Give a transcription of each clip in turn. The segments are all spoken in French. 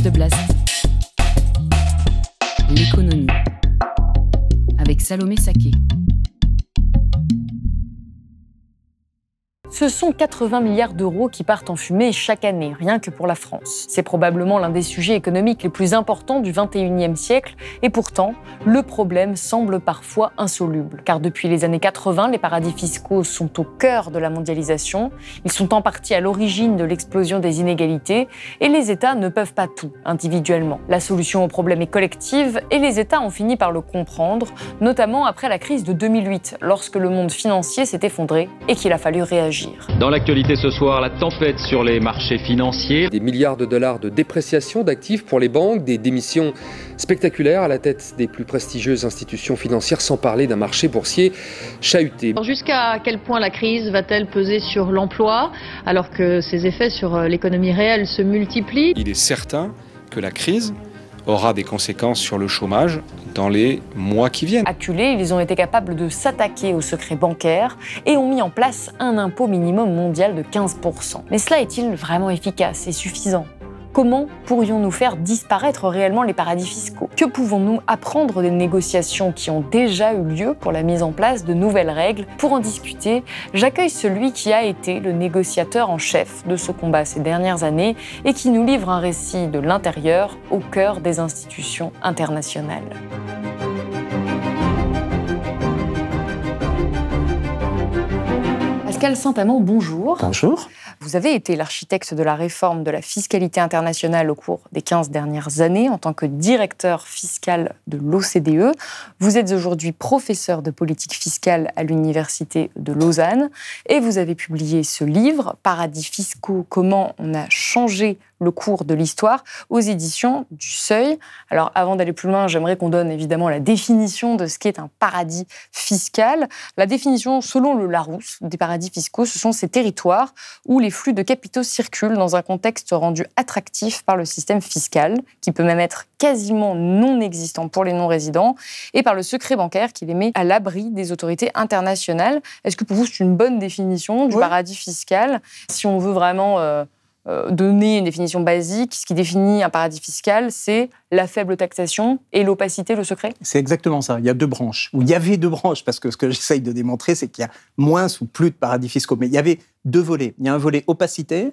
De Blast. L'économie. Avec Salomé Saké. Ce sont 80 milliards d'euros qui partent en fumée chaque année, rien que pour la France. C'est probablement l'un des sujets économiques les plus importants du 21e siècle, et pourtant, le problème semble parfois insoluble. Car depuis les années 80, les paradis fiscaux sont au cœur de la mondialisation, ils sont en partie à l'origine de l'explosion des inégalités, et les États ne peuvent pas tout individuellement. La solution au problème est collective, et les États ont fini par le comprendre, notamment après la crise de 2008, lorsque le monde financier s'est effondré et qu'il a fallu réagir. Dans l'actualité ce soir, la tempête sur les marchés financiers. Des milliards de dollars de dépréciation d'actifs pour les banques, des démissions spectaculaires à la tête des plus prestigieuses institutions financières, sans parler d'un marché boursier chahuté. Jusqu'à quel point la crise va-t-elle peser sur l'emploi alors que ses effets sur l'économie réelle se multiplient? Il est certain que la crise aura des conséquences sur le chômage dans les mois qui viennent. Acculés, ils ont été capables de s'attaquer au secret bancaire et ont mis en place un impôt minimum mondial de 15%. Mais cela est-il vraiment efficace et suffisant? Comment pourrions-nous faire disparaître réellement les paradis fiscaux? Que pouvons-nous apprendre des négociations qui ont déjà eu lieu pour la mise en place de nouvelles règles? Pour en discuter, j'accueille celui qui a été le négociateur en chef de ce combat ces dernières années et qui nous livre un récit de l'intérieur au cœur des institutions internationales. Pascal Saint-Amand, bonjour. Bonjour. Vous avez été l'architecte de la réforme de la fiscalité internationale au cours des 15 dernières années en tant que directeur fiscal de l'OCDE. Vous êtes aujourd'hui professeur de politique fiscale à l'Université de Lausanne et vous avez publié ce livre, Paradis fiscaux, comment on a changé le cours de l'histoire aux éditions du Seuil. Alors avant d'aller plus loin, j'aimerais qu'on donne évidemment la définition de ce qu'est un paradis fiscal. La définition selon le Larousse des paradis fiscaux, ce sont ces territoires où les flux de capitaux circulent dans un contexte rendu attractif par le système fiscal, qui peut même être quasiment non existant pour les non-résidents, et par le secret bancaire qui les met à l'abri des autorités internationales. Est-ce que pour vous c'est une bonne définition du paradis fiscal? Si on veut vraiment... Euh, euh, donner une définition basique, ce qui définit un paradis fiscal, c'est la faible taxation et l'opacité, le secret C'est exactement ça. Il y a deux branches. Ou il y avait deux branches, parce que ce que j'essaye de démontrer, c'est qu'il y a moins ou plus de paradis fiscaux. Mais il y avait deux volets. Il y a un volet opacité,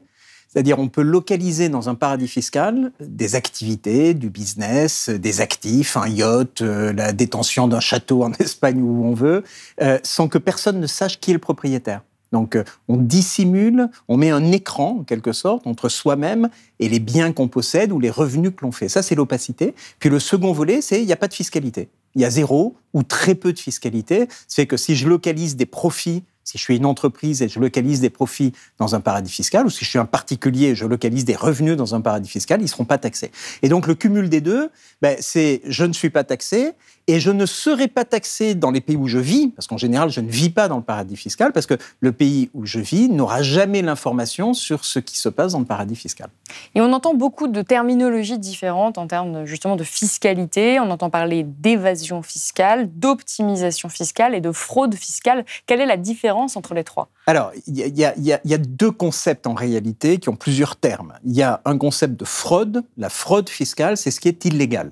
c'est-à-dire on peut localiser dans un paradis fiscal des activités, du business, des actifs, un yacht, euh, la détention d'un château en Espagne où on veut, euh, sans que personne ne sache qui est le propriétaire. Donc euh, on dissimule, on met un écran en quelque sorte entre soi-même et les biens qu'on possède ou les revenus que l'on fait. Ça c'est l'opacité. Puis le second volet, c'est il n'y a pas de fiscalité. Il y a zéro ou très peu de fiscalité. C'est que si je localise des profits si je suis une entreprise et je localise des profits dans un paradis fiscal, ou si je suis un particulier et je localise des revenus dans un paradis fiscal, ils ne seront pas taxés. Et donc le cumul des deux, ben, c'est je ne suis pas taxé et je ne serai pas taxé dans les pays où je vis, parce qu'en général, je ne vis pas dans le paradis fiscal, parce que le pays où je vis n'aura jamais l'information sur ce qui se passe dans le paradis fiscal. Et on entend beaucoup de terminologies différentes en termes justement de fiscalité. On entend parler d'évasion fiscale, d'optimisation fiscale et de fraude fiscale. Quelle est la différence entre les trois? Alors, il y, y, a deux concepts en réalité qui ont plusieurs termes. Il y a un concept de fraude. La fraude fiscale, c'est ce qui est illégal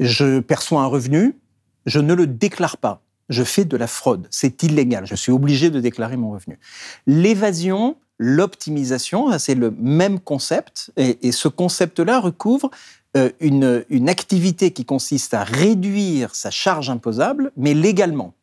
je perçois un revenu, je ne le déclare pas. Je fais de la fraude. C'est illégal. Je suis obligé de déclarer mon revenu. L'évasion, l'optimisation, c'est le même concept. Et, ce concept-là recouvre euh, une, une activité qui consiste à réduire sa charge imposable, mais légalement.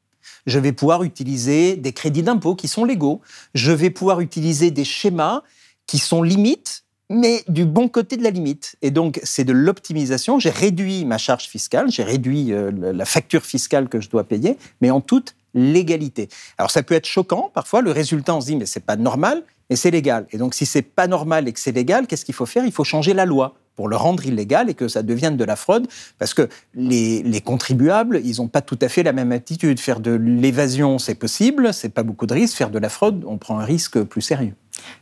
Je vais pouvoir utiliser des crédits d'impôt qui sont légaux. Je vais pouvoir utiliser des schémas qui sont limites mais du bon côté de la limite. Et donc, c'est de l'optimisation. J'ai réduit ma charge fiscale, j'ai réduit euh, la facture fiscale que je dois payer, mais en toute légalité. Alors, ça peut être choquant. Parfois, le résultat, on se dit, mais c'est pas normal, mais c'est légal. Et donc, si c'est pas normal et que c'est légal, qu'est-ce qu'il faut faire? Il faut changer la loi pour le rendre illégal et que ça devienne de la fraude, parce que les, les contribuables, ils n'ont pas tout à fait la même attitude. Faire de l'évasion, c'est possible, c'est pas beaucoup de risques. Faire de la fraude, on prend un risque plus sérieux.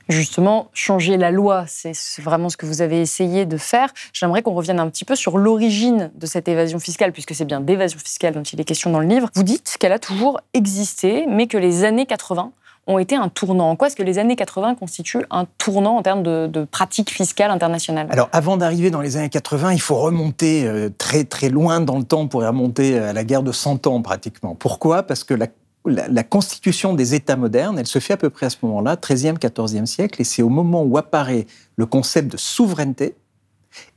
Justement, changer la loi, c'est vraiment ce que vous avez essayé de faire. J'aimerais qu'on revienne un petit peu sur l'origine de cette évasion fiscale, puisque c'est bien d'évasion fiscale dont il est question dans le livre. Vous dites qu'elle a toujours existé, mais que les années 80 ont été un tournant. En quoi est-ce que les années 80 constituent un tournant en termes de, pratiques fiscales internationales Alors, avant d'arriver dans les années 80, il faut remonter euh, très très loin dans le temps pour remonter à la guerre de 100 ans pratiquement. Pourquoi? Parce que la la, constitution des États modernes, elle se fait à peu près à ce moment-là, 13e, 14e siècle, et c'est au moment où apparaît le concept de souveraineté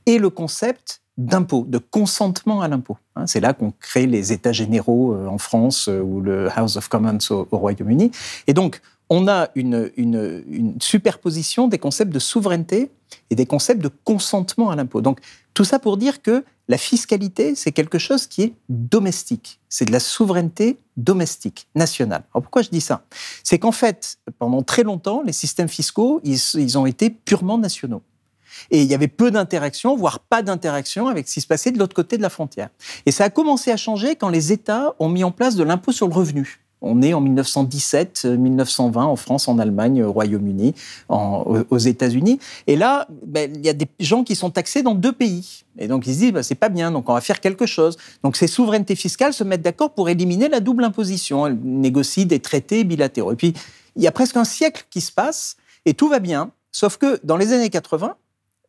et le concept d'impôt, de consentement à l'impôt. Hein, c'est là qu'on crée les États généraux euh, en France euh, ou le House of Commons au, Royaume-Uni. Et donc, on a une, une, superposition des concepts de souveraineté et des concepts de consentement à l'impôt. Donc, tout ça pour dire que la fiscalité, c'est quelque chose qui est domestique. C'est de la souveraineté domestique, nationale. Alors pourquoi je dis ça? C'est qu'en fait, pendant très longtemps, les systèmes fiscaux, ils, ont été purement nationaux. Et il y avait peu d'interaction, voire pas d'interaction avec ce qui se passait de l'autre côté de la frontière. Et ça a commencé à changer quand les États ont mis en place de l'impôt sur le revenu. On est en 1917, 1920 en France, en Allemagne, au Royaume-Uni, aux États-Unis. Et là, ben, il y a des gens qui sont taxés dans deux pays. Et donc ils se disent, ben, c'est pas bien, donc on va faire quelque chose. Donc ces souverainetés fiscales se mettent d'accord pour éliminer la double imposition. Elles négocient des traités bilatéraux. Et puis, il y a presque un siècle qui se passe et tout va bien. Sauf que dans les années 80,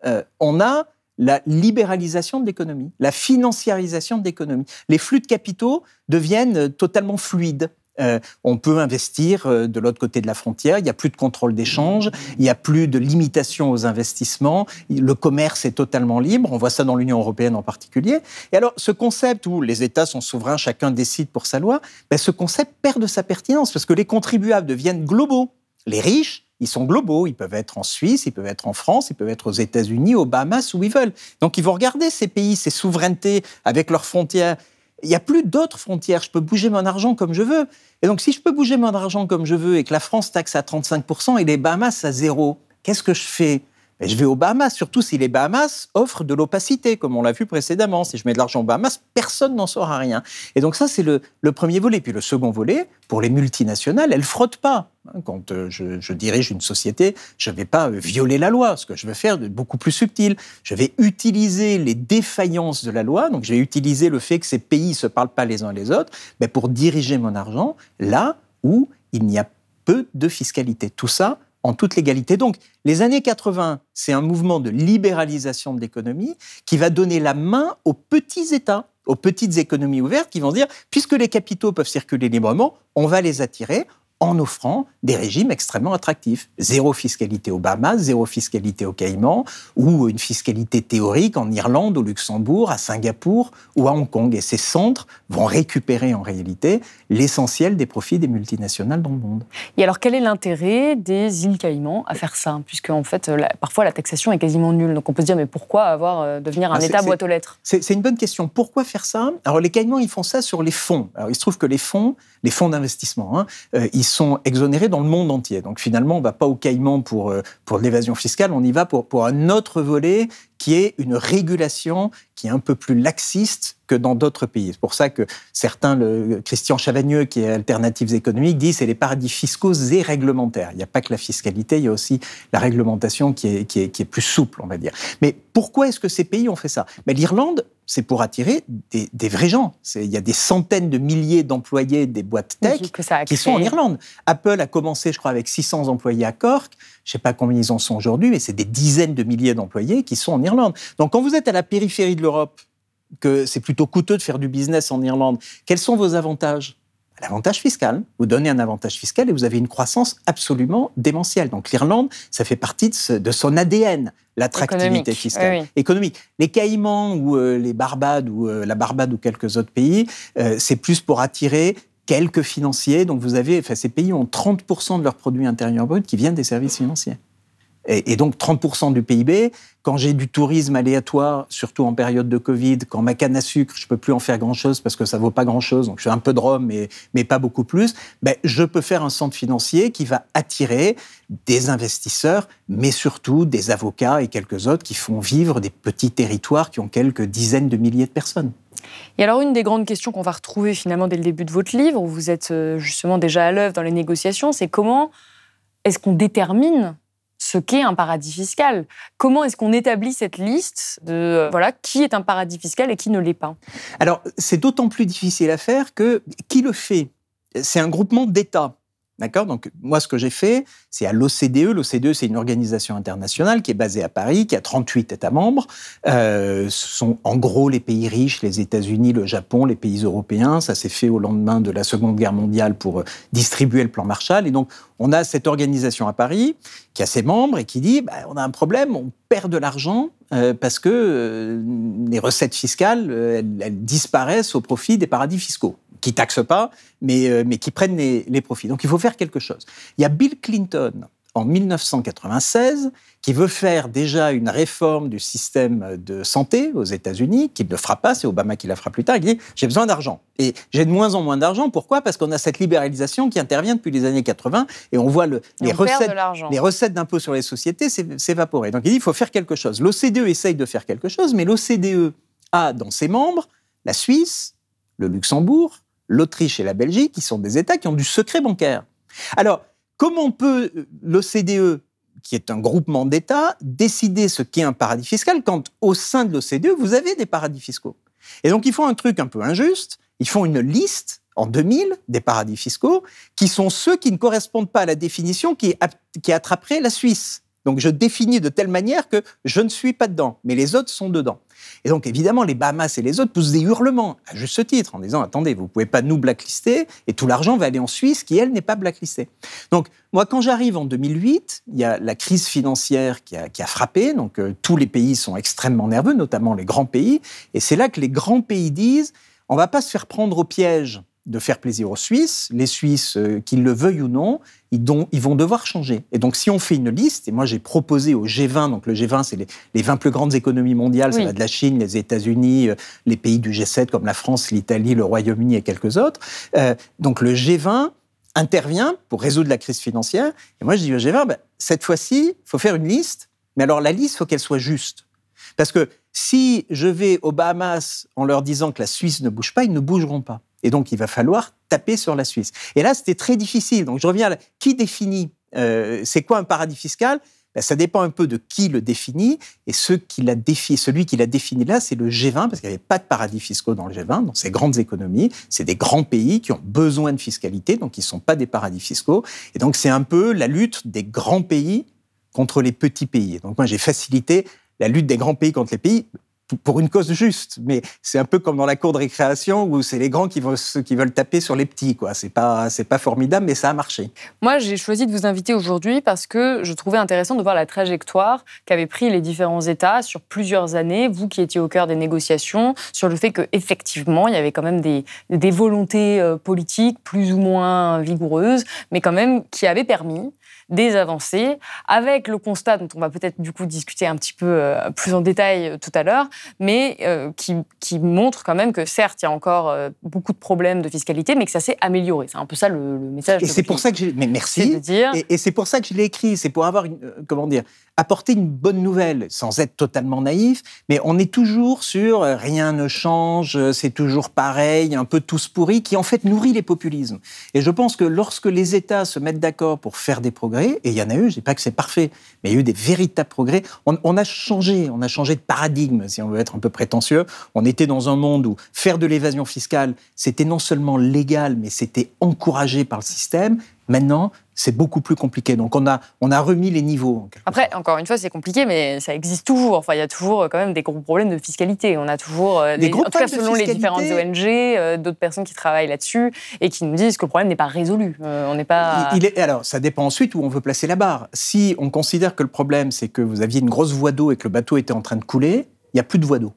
euh, on a la libéralisation de l'économie, la financiarisation de l'économie. Les flux de capitaux deviennent totalement fluides. Euh, on peut investir euh, de l'autre côté de la frontière, il n'y a plus de contrôle d'échange, il n'y a plus de limitation aux investissements, le commerce est totalement libre, on voit ça dans l'Union européenne en particulier. Et alors ce concept où les États sont souverains, chacun décide pour sa loi, ben, ce concept perd de sa pertinence parce que les contribuables deviennent globaux. Les riches, ils sont globaux, ils peuvent être en Suisse, ils peuvent être en France, ils peuvent être aux États-Unis, aux Bahamas, où ils veulent. Donc ils vont regarder ces pays, ces souverainetés avec leurs frontières il n'y a plus d'autres frontières. Je peux bouger mon argent comme je veux. Et donc, si je peux bouger mon argent comme je veux et que la France taxe à 35% et les Bahamas à zéro, qu'est-ce que je fais? Je vais aux Bahamas, surtout si les Bahamas offrent de l'opacité, comme on l'a vu précédemment. Si je mets de l'argent aux Bahamas, personne n'en saura rien. Et donc ça, c'est le, premier volet. Puis le second volet, pour les multinationales, elles frottent pas. Hein, quand euh, je, dirige une société, je ne vais pas violer la loi. Ce que je veux faire de beaucoup plus subtil, je vais utiliser les défaillances de la loi. Donc je vais utiliser le fait que ces pays ne se parlent pas les uns les autres mais pour diriger mon argent là où il n'y a peu de fiscalité. Tout ça en toute légalité. Donc, les années 80, c'est un mouvement de libéralisation de l'économie qui va donner la main aux petits États, aux petites économies ouvertes qui vont dire, puisque les capitaux peuvent circuler librement, on va les attirer, en offrant des régimes extrêmement attractifs. Zéro fiscalité aux Bahamas, zéro fiscalité aux Caïmans, ou une fiscalité théorique en Irlande, au Luxembourg, à Singapour ou à Hong Kong. Et ces centres vont récupérer en réalité l'essentiel des profits des multinationales dans le monde. Et alors quel est l'intérêt des îles Caïmans à faire ça? Puisque en fait, parfois la taxation est quasiment nulle. Donc on peut se dire, mais pourquoi avoir, euh, devenir un ah, État boîte aux lettres? C'est une bonne question. Pourquoi faire ça? Alors les Caïmans, ils font ça sur les fonds. Alors il se trouve que les fonds, les fonds d'investissement, hein, euh, ils sont exonérés dans le monde entier. Donc finalement, on ne va pas au Caïman pour, euh, pour l'évasion fiscale, on y va pour, pour un autre volet qui est une régulation qui est un peu plus laxiste que dans d'autres pays. C'est pour ça que certains, Christian Chavagneux, qui est Alternatives économiques, dit c'est les paradis fiscaux et réglementaires. Il n'y a pas que la fiscalité, il y a aussi la réglementation qui est, qui est, qui est plus souple, on va dire. Mais pourquoi est-ce que ces pays ont fait ça? Mais L'Irlande, c'est pour attirer des, des, vrais gens. Il y a des centaines de milliers d'employés des boîtes tech qui sont en Irlande. Apple a commencé, je crois, avec 600 employés à Cork. Je ne sais pas combien ils en sont aujourd'hui, mais c'est des dizaines de milliers d'employés qui sont en Irlande. Donc quand vous êtes à la périphérie de l'Europe, que c'est plutôt coûteux de faire du business en Irlande, quels sont vos avantages? L'avantage fiscal. Vous donnez un avantage fiscal et vous avez une croissance absolument démentielle. Donc l'Irlande, ça fait partie de, son ADN, l'attractivité fiscale. Économique. Les Caïmans ou euh, les Barbades ou euh, la Barbade ou quelques autres pays, euh, c'est plus pour attirer quelques financiers. Donc vous avez, enfin, ces pays ont 30% de leur produit intérieur brut qui viennent des services financiers. Et, donc 30% du PIB, quand j'ai du tourisme aléatoire, surtout en période de Covid, quand ma canne à sucre, je peux plus en faire grand-chose parce que ça vaut pas grand-chose, donc je fais un peu de rhum, mais, mais pas beaucoup plus, ben, je peux faire un centre financier qui va attirer des investisseurs, mais surtout des avocats et quelques autres qui font vivre des petits territoires qui ont quelques dizaines de milliers de personnes. Et alors, une des grandes questions qu'on va retrouver finalement dès le début de votre livre, où vous êtes euh, justement déjà à l'œuvre dans les négociations, c'est comment est-ce qu'on détermine ce qu'est un paradis fiscal. Comment est-ce qu'on établit cette liste de euh, voilà qui est un paradis fiscal et qui ne l'est pas? Alors, c'est d'autant plus difficile à faire que qui le fait? C'est un groupement d'États. D'accord? Donc, moi, ce que j'ai fait, c'est à l'OCDE. L'OCDE, c'est une organisation internationale qui est basée à Paris, qui a 38 États membres. Euh, ce sont en gros les pays riches, les États-Unis, le Japon, les pays européens. Ça s'est fait au lendemain de la Seconde Guerre mondiale pour euh, distribuer le plan Marshall. Et donc, on a cette organisation à Paris qui a ses membres et qui dit bah, on a un problème, on perd de l'argent euh, parce que les recettes fiscales, elles disparaissent au profit des paradis fiscaux qui taxent pas, mais, euh, mais qui prennent les, profits. Donc il faut faire quelque chose. Il y a Bill Clinton en 1996 qui veut faire déjà une réforme du système de santé aux États-Unis, qui ne le fera pas, c'est Obama qui la fera plus tard, il dit j'ai besoin d'argent. Et j'ai de moins en moins d'argent, pourquoi? Parce qu'on a cette libéralisation qui intervient depuis les années 80 et on voit le, les, recettes, les recettes d'impôt sur les sociétés s'évaporer. Donc il dit il faut faire quelque chose. L'OCDE essaye de faire quelque chose, mais l'OCDE a dans ses membres la Suisse, le Luxembourg, l'Autriche et la Belgique, qui sont des États qui ont du secret bancaire. Alors, comment peut l'OCDE, qui est un groupement d'États, décider ce qu'est un paradis fiscal quand au sein de l'OCDE, vous avez des paradis fiscaux Et donc, ils font un truc un peu injuste, ils font une liste en 2000 des paradis fiscaux qui sont ceux qui ne correspondent pas à la définition qui, qui attraperait la Suisse. Donc je définis de telle manière que je ne suis pas dedans, mais les autres sont dedans. Et donc évidemment, les Bahamas et les autres poussent des hurlements, à juste titre, en disant attendez, vous ne pouvez pas nous blacklister, et tout l'argent va aller en Suisse, qui elle n'est pas blacklistée. Donc moi, quand j'arrive en 2008, il y a la crise financière qui a, frappé, donc euh, tous les pays sont extrêmement nerveux, notamment les grands pays, et c'est là que les grands pays disent on ne va pas se faire prendre au piège de faire plaisir aux Suisses. Les Suisses, euh, qu'ils le veuillent ou non, ils, vont devoir changer. Et donc, si on fait une liste, et moi j'ai proposé au G20, donc le G20, c'est les, 20 plus grandes économies mondiales, ça va de la Chine, les États-Unis, euh, les pays du G7 comme la France, l'Italie, le Royaume-Uni et quelques autres. Euh, donc, le G20 intervient pour résoudre la crise financière. Et moi, je dis au G20, ben, cette fois-ci, il faut faire une liste, mais alors la liste, il faut qu'elle soit juste. Parce que si je vais aux Bahamas en leur disant que la Suisse ne bouge pas, ils ne bougeront pas. Et donc, il va falloir taper sur la Suisse. Et là, c'était très difficile. Donc, je reviens à qui définit euh, c'est quoi un paradis fiscal? Ben, ça dépend un peu de qui le définit. Et ceux qui l'a défini, celui qui l'a défini là, c'est le G20, parce qu'il n'y avait pas de paradis fiscaux dans le G20, dans ces grandes économies. C'est des grands pays qui ont besoin de fiscalité, donc ils ne sont pas des paradis fiscaux. Et donc, c'est un peu la lutte des grands pays contre les petits pays. Donc, moi, j'ai facilité la lutte des grands pays contre les pays pour une cause juste. Mais c'est un peu comme dans la cour de récréation où c'est les grands qui, vont, qui veulent taper sur les petits. quoi. C'est pas, c'est pas formidable, mais ça a marché. Moi, j'ai choisi de vous inviter aujourd'hui parce que je trouvais intéressant de voir la trajectoire qu'avaient pris les différents États sur plusieurs années. Vous qui étiez au cœur des négociations, sur le fait qu'effectivement, il y avait quand même des, des volontés euh, politiques plus ou moins vigoureuses, mais quand même qui avaient permis des avancées, avec le constat dont on va peut-être du coup discuter un petit peu euh, plus en détail euh, tout à l'heure, mais euh, qui, qui, montre quand même que certes, il y a encore beaucoup de problèmes de fiscalité, mais que ça s'est amélioré. C'est un peu ça le, message. Et c'est pour ça que j'ai... Mais merci. Dire... Et, et c'est pour ça que je l'ai écrit. C'est pour avoir, une, comment dire, apporter une bonne nouvelle, sans être totalement naïf, mais on est toujours sur rien ne change, c'est toujours pareil, un peu tous pourris, qui en fait nourrit les populismes. Et je pense que lorsque les États se mettent d'accord pour faire des progrès, et il y en a eu, je dis pas que c'est parfait, mais il y a eu des véritables progrès, on, on, a changé, on a changé de paradigme, si on veut être un peu prétentieux. On était dans un monde où faire de l'évasion fiscale, c'était non seulement légal, mais c'était encouragé par le système. Maintenant, c'est beaucoup plus compliqué. Donc on a, on a remis les niveaux. Après, encore une fois, c'est compliqué, mais ça existe toujours. Enfin, il y a toujours euh, quand même des gros problèmes de fiscalité. On a toujours, euh, des, gros en tout cas selon les différentes ONG, euh, d'autres personnes qui travaillent là-dessus et qui nous disent que le problème n'est pas résolu. on n'est pas. Il est, alors, ça dépend ensuite où on veut placer la barre. Si on considère que le problème, c'est que vous aviez une grosse voie d'eau et que le bateau était en train de couler, il n'y a plus de voie d'eau.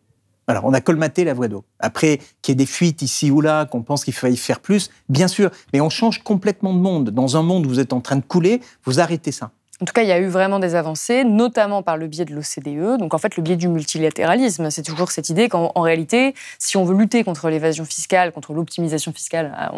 Alors, on a colmaté la voie d'eau. Après, qu'il y ait des fuites ici ou là, qu'on pense qu'il faille faire plus, bien sûr, mais on change complètement de monde. Dans un monde où vous êtes en train de couler, vous arrêtez ça. En tout cas, il y a eu vraiment des avancées, notamment par le biais de l'OCDE. Donc, en fait, le biais du multilatéralisme, c'est toujours cette idée qu'en réalité, si on veut lutter contre l'évasion fiscale, contre l'optimisation fiscale, ah,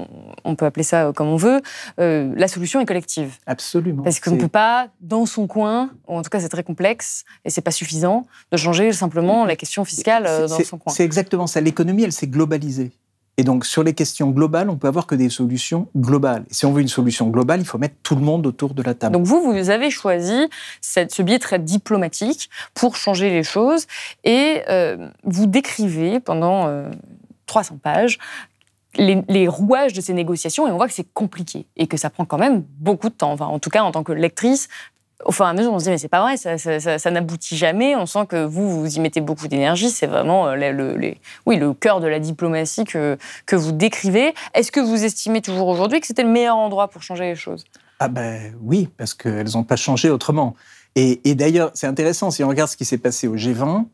on, peut appeler ça comme on veut, euh, la solution est collective. Absolument. Parce qu'on ne peut pas, dans son coin, ou en tout cas, c'est très complexe et c'est pas suffisant de changer simplement la question fiscale euh, dans son coin. C'est exactement ça. L'économie, elle s'est globalisée. Et donc, sur les questions globales, on peut avoir que des solutions globales. Et si on veut une solution globale, il faut mettre tout le monde autour de la table. Donc, vous, vous avez choisi ce biais très diplomatique pour changer les choses. Et euh, vous décrivez pendant 300 euh, pages les, les, rouages de ces négociations et on voit que c'est compliqué et que ça prend quand même beaucoup de temps. Enfin, en tout cas, en tant que lectrice, au fur et à mesure, on se dit, mais c'est pas vrai, ça, n'aboutit jamais. On sent que vous, vous y mettez beaucoup d'énergie. C'est vraiment euh, le, cœur de la diplomatie que, que vous décrivez. Est-ce que vous estimez toujours aujourd'hui que c'était le meilleur endroit pour changer les choses? Ah ben oui, parce qu'elles n'ont pas changé autrement. Et d'ailleurs, c'est intéressant, si on regarde ce qui s'est passé au G20,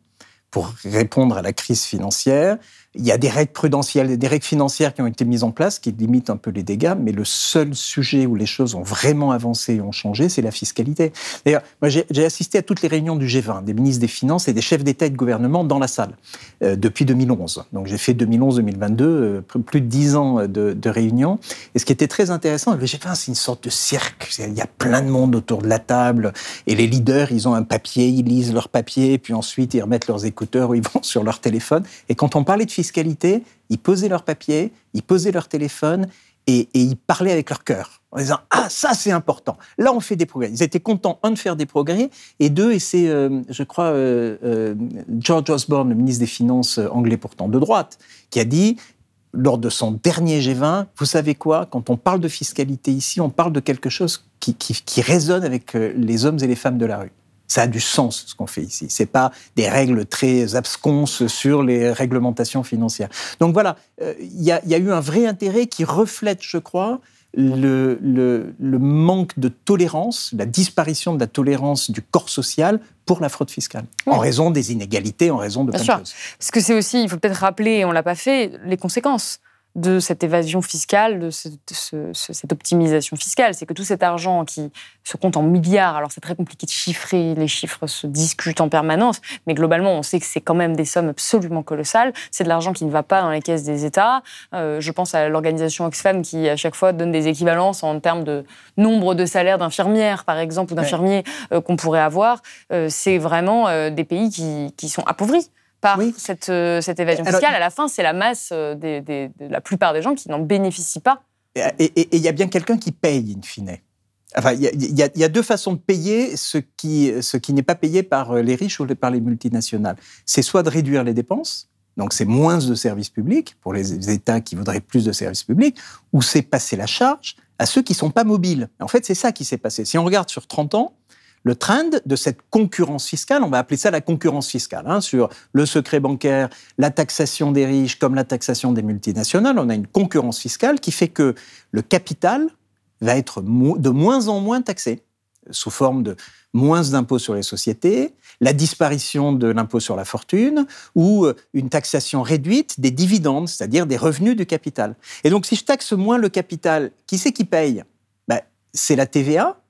pour répondre à la crise financière, il y a des règles prudentielles, des règles financières qui ont été mises en place qui limitent un peu les dégâts, mais le seul sujet où les choses ont vraiment avancé et ont changé, c'est la fiscalité. D'ailleurs, moi j'ai assisté à toutes les réunions du G20, des ministres des Finances et des chefs d'État et de gouvernement dans la salle euh, depuis 2011. Donc j'ai fait 2011-2022, euh, plus de dix ans de, de, réunions. Et ce qui était très intéressant, le G20 c'est une sorte de cirque. Il y a plein de monde autour de la table et les leaders, ils ont un papier, ils lisent leur papier, puis ensuite ils remettent leurs écouteurs ou ils vont sur leur téléphone. Et quand on parlait de fiscalité, ils posaient leur papier, ils posaient leur téléphone et, ils parlaient avec leur cœur en disant ah ça c'est important. Là on fait des progrès. Ils étaient contents un de faire des progrès et deux et c'est euh, je crois euh, euh, George Osborne, le ministre des Finances anglais pourtant de droite, qui a dit lors de son dernier G20, vous savez quoi? Quand on parle de fiscalité ici, on parle de quelque chose qui résonne avec les hommes et les femmes de la rue ça a du sens ce qu'on fait ici. C'est pas des règles très absconses sur les réglementations financières. Donc voilà, euh, il y, a eu un vrai intérêt qui reflète, je crois, le, le, manque de tolérance, la disparition de la tolérance du corps social pour la fraude fiscale, en raison des inégalités, en raison de plein de choses. Parce que c'est aussi, il faut peut-être rappeler, on l'a pas fait, les conséquences de cette évasion fiscale, de, cette optimisation fiscale. C'est que tout cet argent qui se compte en milliards, alors c'est très compliqué de chiffrer, les chiffres se discutent en permanence, mais globalement, on sait que c'est quand même des sommes absolument colossales. C'est de l'argent qui ne va pas dans les caisses des États. Euh, je pense à l'organisation Oxfam qui, à chaque fois, donne des équivalences en termes de nombre de salaires d'infirmières, par exemple, ou d'infirmiers euh, qu'on pourrait avoir. Euh, c'est vraiment des pays qui, qui sont appauvris par cette, euh, cette, évasion fiscale. à la fin, c'est la masse euh, de la plupart des gens qui n'en bénéficient pas. Et il y a bien quelqu'un qui paye, in fine. Enfin, il y, y, a deux façons de payer ce qui, ce qui n'est pas payé par euh, les riches ou par les multinationales. C'est soit de réduire les dépenses, donc c'est moins de services publics pour les États qui voudraient plus de services publics, ou c'est passer la charge à ceux qui ne sont pas mobiles. En fait, c'est ça qui s'est passé. Si on regarde sur 30 ans, le trend de cette concurrence fiscale, on va appeler ça la concurrence fiscale, hein, sur le secret bancaire, la taxation des riches comme la taxation des multinationales, on a une concurrence fiscale qui fait que le capital va être de moins en moins taxé sous forme de moins d'impôts sur les sociétés, la disparition de l'impôt sur la fortune ou euh, une taxation réduite des dividendes, c'est-à-dire des revenus du capital. Et donc si je taxe moins le capital, qui c'est qui paye? Ben, C'est la TVA,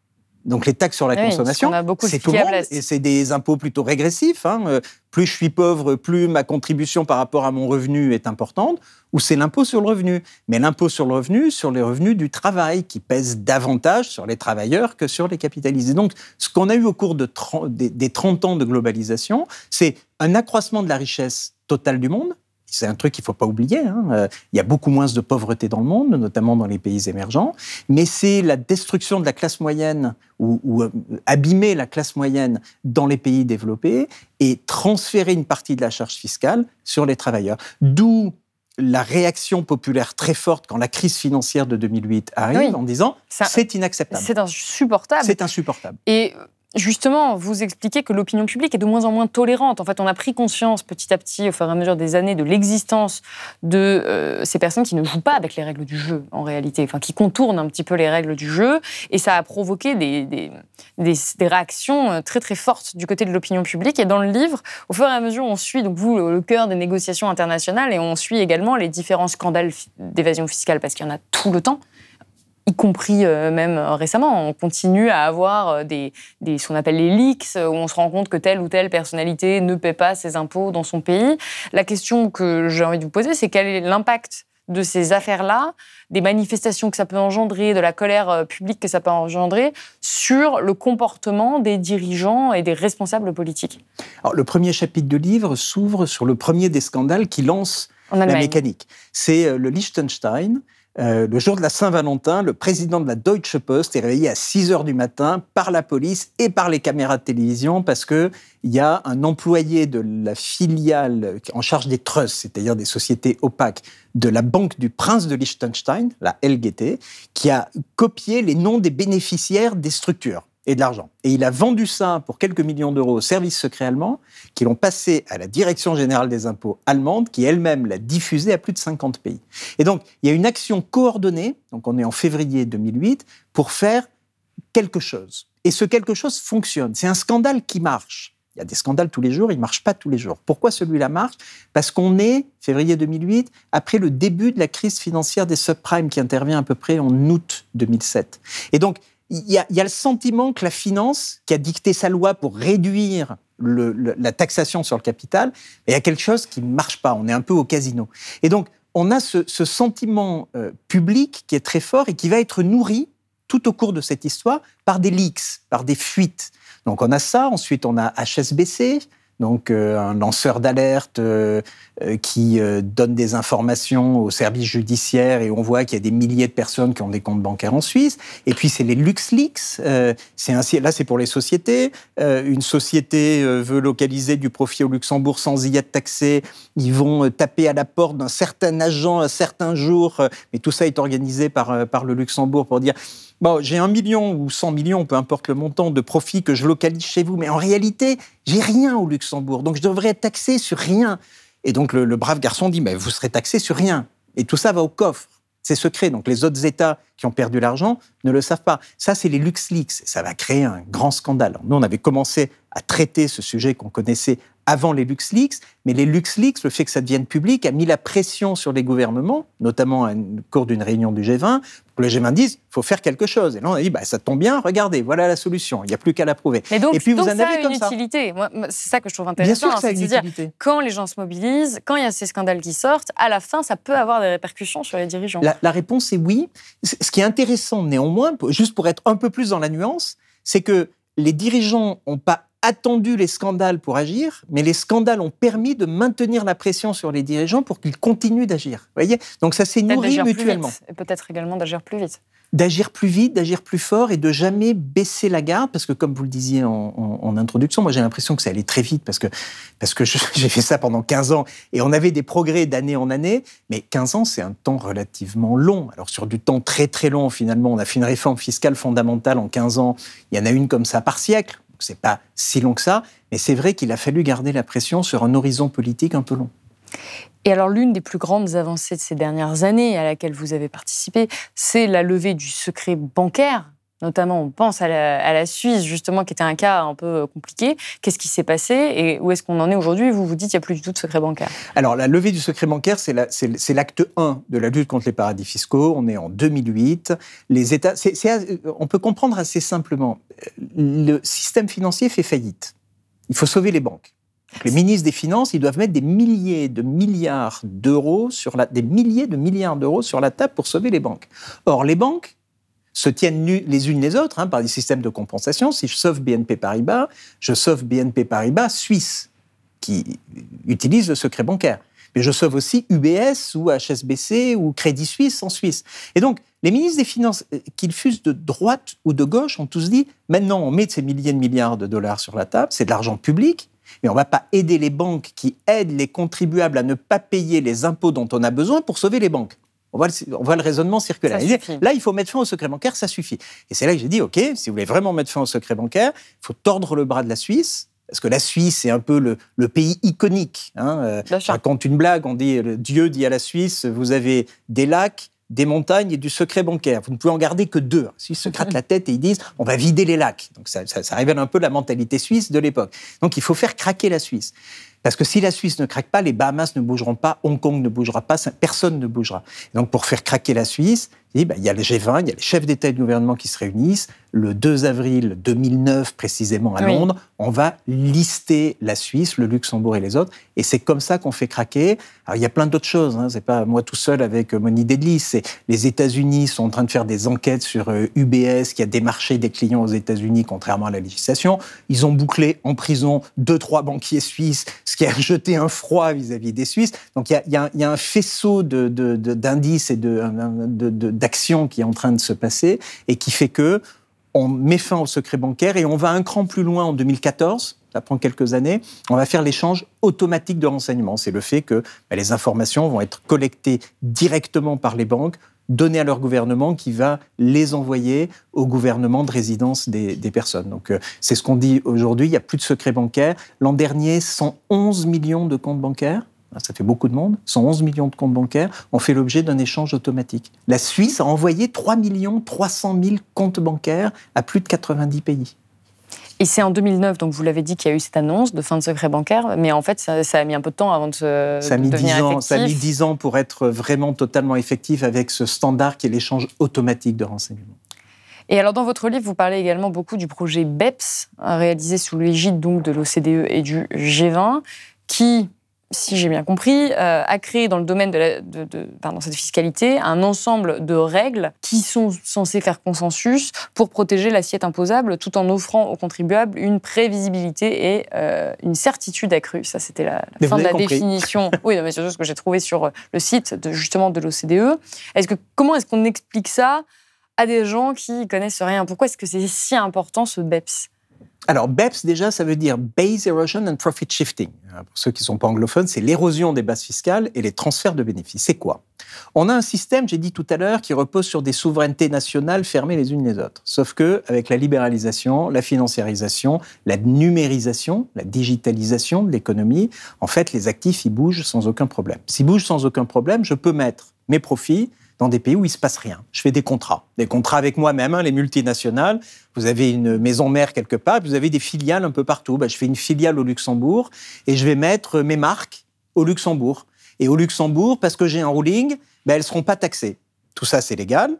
donc les taxes sur la consommation, c'est tout le monde, et c'est des impôts plutôt régressifs. Hein. Euh, plus je suis pauvre, plus ma contribution par rapport à mon revenu est importante, ou c'est l'impôt sur le revenu. Mais l'impôt sur le revenu, sur les revenus du travail, qui pèse davantage sur les travailleurs que sur les capitalisés. Donc ce qu'on a eu au cours de des 30 ans de globalisation, c'est un accroissement de la richesse totale du monde, c'est un truc qu'il ne faut pas oublier. Hein. Euh, il y a beaucoup moins de pauvreté dans le monde, notamment dans les pays émergents, mais c'est la destruction de la classe moyenne ou, euh, abîmer la classe moyenne dans les pays développés et transférer une partie de la charge fiscale sur les travailleurs. D'où la réaction populaire très forte quand la crise financière de 2008 arrive en disant c'est inacceptable. C'est insupportable. C'est insupportable. Et justement, vous expliquez que l'opinion publique est de moins en moins tolérante. En fait, on a pris conscience petit à petit, au fur et à mesure des années, de l'existence de euh, ces personnes qui ne jouent pas avec les règles du jeu, en réalité, enfin, qui contournent un petit peu les règles du jeu. Et ça a provoqué des, des, des, réactions euh, très, très fortes du côté de l'opinion publique. Et dans le livre, au fur et à mesure, on suit, donc vous, le cœur des négociations internationales, et on suit également les différents scandales d'évasion fiscale, parce qu'il y en a tout le temps y compris euh, même récemment. On continue à avoir euh, des, des, ce qu'on appelle les leaks, où on se rend compte que telle ou telle personnalité ne paie pas ses impôts dans son pays. La question que j'ai envie de vous poser, c'est quel est l'impact de ces affaires-là, des manifestations que ça peut engendrer, de la colère euh, publique que ça peut engendrer sur le comportement des dirigeants et des responsables politiques? Alors, Le premier chapitre du livre s'ouvre sur le premier des scandales qui lance la mécanique. C'est le Liechtenstein, euh, le jour de la Saint-Valentin, le président de la Deutsche Post est réveillé à 6 heures du matin par la police et par les caméras de télévision parce qu'il y a un employé de la filiale en charge des trusts, c'est-à-dire des sociétés opaques, de la Banque du Prince de Liechtenstein, la LGT, qui a copié les noms des bénéficiaires des structures et de l'argent. Et il a vendu ça pour quelques millions d'euros au service secret allemand, qui l'ont passé à la Direction générale des impôts allemande, qui elle-même l'a diffusé à plus de 50 pays. Et donc, il y a une action coordonnée, donc on est en février 2008, pour faire quelque chose. Et ce quelque chose fonctionne. C'est un scandale qui marche. Il y a des scandales tous les jours, il ne marche pas tous les jours. Pourquoi celui-là marche? Parce qu'on est, février 2008, après le début de la crise financière des subprimes qui intervient à peu près en août 2007. Et donc, il y, a, le sentiment que la finance, qui a dicté sa loi pour réduire la taxation sur le capital, il y a quelque chose qui ne marche pas. On est un peu au casino. Et donc, on a ce, sentiment euh, public qui est très fort et qui va être nourri tout au cours de cette histoire par des leaks, par des fuites. Donc on a ça, ensuite on a HSBC, donc euh, un lanceur d'alerte euh, euh, qui donne des informations aux services judiciaires et on voit qu'il y a des milliers de personnes qui ont des comptes bancaires en Suisse. Et puis c'est les LuxLeaks, c'est là c'est pour les sociétés. une société veut localiser du profit au Luxembourg sans y être taxé. Ils vont taper à la porte d'un certain agent à certains jours, mais tout ça est organisé par, par le Luxembourg pour dire Bon, j'ai un million ou 100 millions, peu importe le montant de profit que je localise chez vous, mais en réalité, j'ai rien au Luxembourg, donc je devrais être taxé sur rien. Et donc le, brave garçon dit, mais vous serez taxé sur rien. Et tout ça va au coffre. C'est secret. Donc les autres États qui ont perdu l'argent ne le savent pas. Ça, c'est les LuxLeaks. Ça va créer un grand scandale. nous, on avait commencé à traiter ce sujet qu'on connaissait avant les LuxLeaks, mais les LuxLeaks, le fait que ça devienne public, a mis la pression sur les gouvernements, notamment au cours d'une réunion du G20, pour que le G20 dise il faut faire quelque chose. Et là, on a dit bah, ça tombe bien, regardez, voilà la solution, il n'y a plus qu'à l'approuver. Mais donc, et puis vous en ça avez a une utilité. C'est ça que je trouve intéressant. Bien sûr que ça a une utilité. Quand les gens se mobilisent, quand il y a ces scandales qui sortent, à la fin, ça peut avoir des répercussions sur les dirigeants. La, la réponse est oui. Ce qui est intéressant, néanmoins, juste pour être un peu plus dans la nuance, c'est que les dirigeants n'ont pas attendu les scandales pour agir, mais les scandales ont permis de maintenir la pression sur les dirigeants pour qu'ils continuent d'agir. voyez? Donc ça s'est nourri mutuellement. Et peut-être également d'agir plus vite. D'agir plus vite, d'agir plus fort et de jamais baisser la garde, parce que comme vous le disiez en, introduction, moi j'ai l'impression que ça allait très vite, parce que, parce que j'ai fait ça pendant 15 ans, et on avait des progrès d'année en année, mais 15 ans c'est un temps relativement long. Alors sur du temps très très long, finalement, on a fait une réforme fiscale fondamentale en 15 ans, il y en a une comme ça par siècle, c'est pas si long que ça, mais c'est vrai qu'il a fallu garder la pression sur un horizon politique un peu long. Et alors, l'une des plus grandes avancées de ces dernières années à laquelle vous avez participé, c'est la levée du secret bancaire notamment on pense à la, Suisse, justement, qui était un cas un peu euh, compliqué. Qu'est-ce qui s'est passé et où est-ce qu'on en est aujourd'hui? Vous vous dites qu'il n'y a plus du tout de secret bancaire. Alors, la levée du secret bancaire, c'est l'acte 1 de la lutte contre les paradis fiscaux. On est en 2008. Les États, on peut comprendre assez simplement, le système financier fait faillite. Il faut sauver les banques. les ministres des Finances, ils doivent mettre des milliers de milliards d'euros sur la, des milliers de milliards d'euros sur la table pour sauver les banques. Or, les banques, se tiennent les unes les autres hein, par des systèmes de compensation. Si je sauve BNP Paribas, je sauve BNP Paribas Suisse, qui utilise le secret bancaire. Mais je sauve aussi UBS ou HSBC ou Crédit Suisse en Suisse. Et donc, les ministres des Finances, euh, qu'ils fusent de droite ou de gauche, ont tous dit maintenant, on met ces milliers de milliards de dollars sur la table, c'est de l'argent public, mais on ne va pas aider les banques qui aident les contribuables à ne pas payer les impôts dont on a besoin pour sauver les banques. On voit, le, raisonnement circulaire. Là, il faut mettre fin au secret bancaire, ça suffit. Et c'est là que j'ai dit, OK, si vous voulez vraiment mettre fin au secret bancaire, il faut tordre le bras de la Suisse, parce que la Suisse, c'est un peu le, pays iconique. Hein. Euh, je raconte une blague, on dit, Dieu dit à la Suisse, vous avez des lacs, des montagnes et du secret bancaire. Vous ne pouvez en garder que deux. S'ils se grattent la tête et ils disent, on va vider les lacs. Donc ça, ça révèle un peu la mentalité suisse de l'époque. Donc il faut faire craquer la Suisse. Parce que si la Suisse ne craque pas, les Bahamas ne bougeront pas, Hong Kong ne bougera pas, personne ne bougera. donc pour faire craquer la Suisse, il y a le G20, il y a les chefs d'État et de gouvernement qui se réunissent. Le 2 avril 2009, précisément à Londres, on va lister la Suisse, le Luxembourg et les autres. Et c'est comme ça qu'on fait craquer. Alors, il y a plein d'autres choses. Hein. C'est pas moi tout seul avec mon idée de liste. les États-Unis sont en train de faire des enquêtes sur UBS euh, qui a démarché des clients aux États-Unis contrairement à la législation. Ils ont bouclé en prison deux, trois banquiers suisses, ce qui a jeté un froid vis-à-vis des Suisses. Donc il y a, un faisceau d'indices et d'actions qui est en train de se passer et qui fait que on met fin au secret bancaire et on va un cran plus loin en 2014 ça prend quelques années, on va faire l'échange automatique de renseignements. C'est le fait que bah, les informations vont être collectées directement par les banques, données à leur gouvernement qui va les envoyer au gouvernement de résidence des, personnes. Donc euh, c'est ce qu'on dit aujourd'hui, il n'y a plus de secret bancaire. L'an dernier, 111 millions de comptes bancaires ça fait beaucoup de monde, 111 millions de comptes bancaires ont fait l'objet d'un échange automatique. La Suisse a envoyé 3 300 000 comptes bancaires à plus de 90 pays. Et c'est en 2009, donc vous l'avez dit, qu'il y a eu cette annonce de fin de secret bancaire, mais en fait, ça, a mis un peu de temps avant de, se, ça a mis devenir 10 ans, Ça a mis 10 ans pour être vraiment totalement effectif avec ce standard qui est l'échange automatique de renseignements. Et alors, dans votre livre, vous parlez également beaucoup du projet BEPS, réalisé sous l'égide donc de l'OCDE et du G20, qui, si j'ai bien compris, euh, a créé dans le domaine de, la, de, cette fiscalité un ensemble de règles qui sont censées faire consensus pour protéger l'assiette imposable tout en offrant aux contribuables une prévisibilité et euh, une certitude accrue. Ça, c'était la, fin de la définition. oui, mais c'est ce que j'ai trouvé sur le site de, justement de l'OCDE. Est-ce que, comment est-ce qu'on explique ça à des gens qui connaissent rien? Pourquoi est-ce que c'est si important ce BEPS? Alors, BEPS, déjà, ça veut dire Base Erosion and Profit Shifting. Pour ceux qui ne sont pas anglophones, c'est l'érosion des bases fiscales et les transferts de bénéfices. C'est quoi? On a un système, j'ai dit tout à l'heure, qui repose sur des souverainetés nationales fermées les unes les autres. Sauf que, avec la libéralisation, la financiarisation, la numérisation, la digitalisation de l'économie, en fait, les actifs, ils bougent sans aucun problème. S'ils bougent sans aucun problème, je peux mettre mes profits dans des pays où il se passe rien. Je fais des contrats, des contrats avec moi-même, hein, les multinationales. Vous avez une maison mère quelque part, vous avez des filiales un peu partout. Ben, je fais une filiale au Luxembourg et je vais mettre mes marques au Luxembourg. Et au Luxembourg, parce que j'ai un ruling, ben, elles ne seront pas taxées. Tout ça, c'est légal.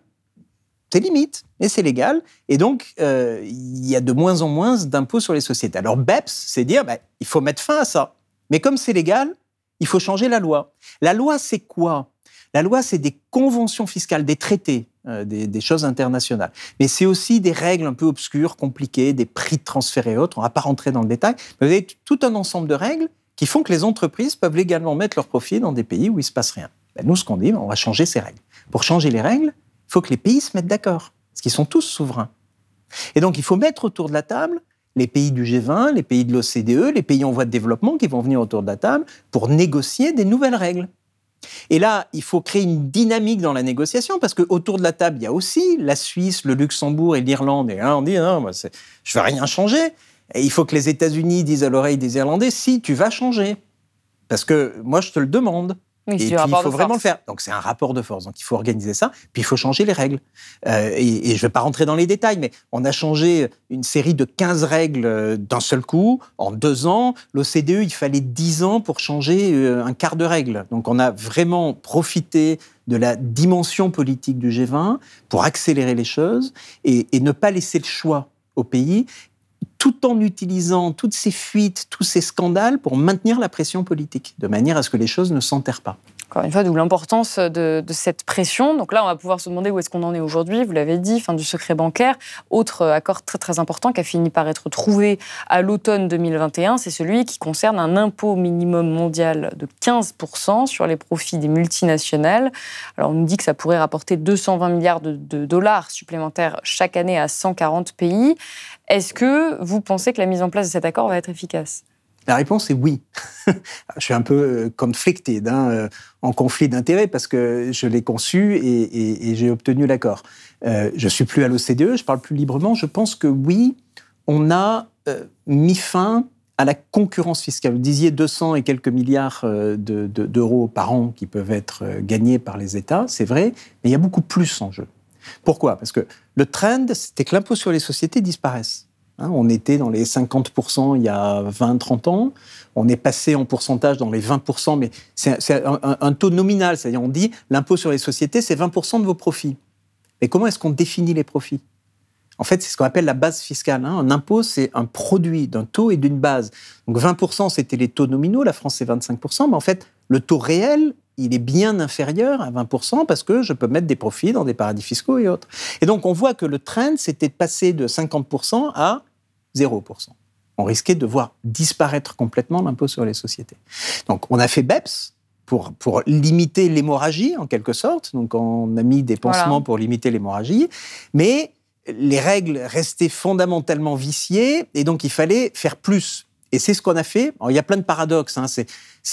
C'est limite, mais c'est légal. Et donc, euh, il y a de moins en moins d'impôts sur les sociétés. Alors, BEPS, c'est dire, ben, il faut mettre fin à ça. Mais comme c'est légal, il faut changer la loi. La loi, c'est quoi? La loi, c'est des conventions fiscales, des traités, euh, des, choses internationales. Mais c'est aussi des règles un peu obscures, compliquées, des prix de transfert et autres. On ne va pas rentrer dans le détail. Mais vous avez tout un ensemble de règles qui font que les entreprises peuvent légalement mettre leurs profits dans des pays où il ne se passe rien. Ben, nous, ce qu'on dit, on va changer ces règles. Pour changer les règles, il faut que les pays se mettent d'accord, parce qu'ils sont tous souverains. Et donc, il faut mettre autour de la table les pays du G20, les pays de l'OCDE, les pays en voie de développement qui vont venir autour de la table pour négocier des nouvelles règles. Et là, il faut créer une dynamique dans la négociation parce qu'autour de la table, il y a aussi la Suisse, le Luxembourg et l'Irlande. Et là, on dit, non, moi, je ne vais rien changer. Et il faut que les États-Unis disent à l'oreille des Irlandais, si, tu vas changer. Parce que moi, je te le demande et puis, il faut vraiment le faire. Donc, c'est un rapport de force. Donc, il faut organiser ça. Puis, il faut changer les règles. Euh, et, je ne vais pas rentrer dans les détails, mais on a changé une série de 15 règles euh, d'un seul coup, en deux ans. L'OCDE, il fallait 10 ans pour changer euh, un quart de règle. Donc, on a vraiment profité de la dimension politique du G20 pour accélérer les choses et, et ne pas laisser le choix au pays tout en utilisant toutes ces fuites, tous ces scandales pour maintenir la pression politique, de manière à ce que les choses ne s'enterrent pas. Encore une fois, d'où l'importance de, cette pression. Donc là, on va pouvoir se demander où est-ce qu'on en est aujourd'hui. Vous l'avez dit, fin du secret bancaire. Autre accord très très important qui a fini par être trouvé à l'automne 2021, c'est celui qui concerne un impôt minimum mondial de 15% sur les profits des multinationales. Alors on nous dit que ça pourrait rapporter 220 milliards de, de dollars supplémentaires chaque année à 140 pays. Est-ce que vous pensez que la mise en place de cet accord va être efficace? La réponse est oui. je suis un peu euh, conflicted, hein, euh, en conflit d'intérêts, parce que je l'ai conçu et, j'ai obtenu l'accord. Euh, je suis plus à l'OCDE, je parle plus librement. Je pense que oui, on a euh, mis fin à la concurrence fiscale. Vous disiez 200 et quelques milliards d'euros par an qui peuvent être gagnés par les États, c'est vrai, mais il y a beaucoup plus en jeu. Pourquoi? Parce que le trend, c'était que l'impôt sur les sociétés disparaisse. Hein, on était dans les 50% il y a 20-30 ans. On est passé en pourcentage dans les 20%, mais c'est un, taux nominal. C'est-à-dire, on dit l'impôt sur les sociétés, c'est 20% de vos profits. Mais comment est-ce qu'on définit les profits? En fait, c'est ce qu'on appelle la base fiscale. Hein. Un impôt, c'est un produit d'un taux et d'une base. Donc 20%, c'était les taux nominaux. La France, c'est 25%. Mais en fait, le taux réel, il est bien inférieur à 20% parce que je peux mettre des profits dans des paradis fiscaux et autres. Et donc, on voit que le trend, c'était de passer de 50% à 0%. On risquait de voir disparaître complètement l'impôt sur les sociétés. Donc, on a fait BEPS, pour, pour, limiter l'hémorragie, en quelque sorte. Donc, on a mis des pansements pour limiter l'hémorragie. Mais les règles restaient fondamentalement viciées, et donc il fallait faire plus. Et c'est ce qu'on a fait. il y a plein de paradoxes. Hein. C'est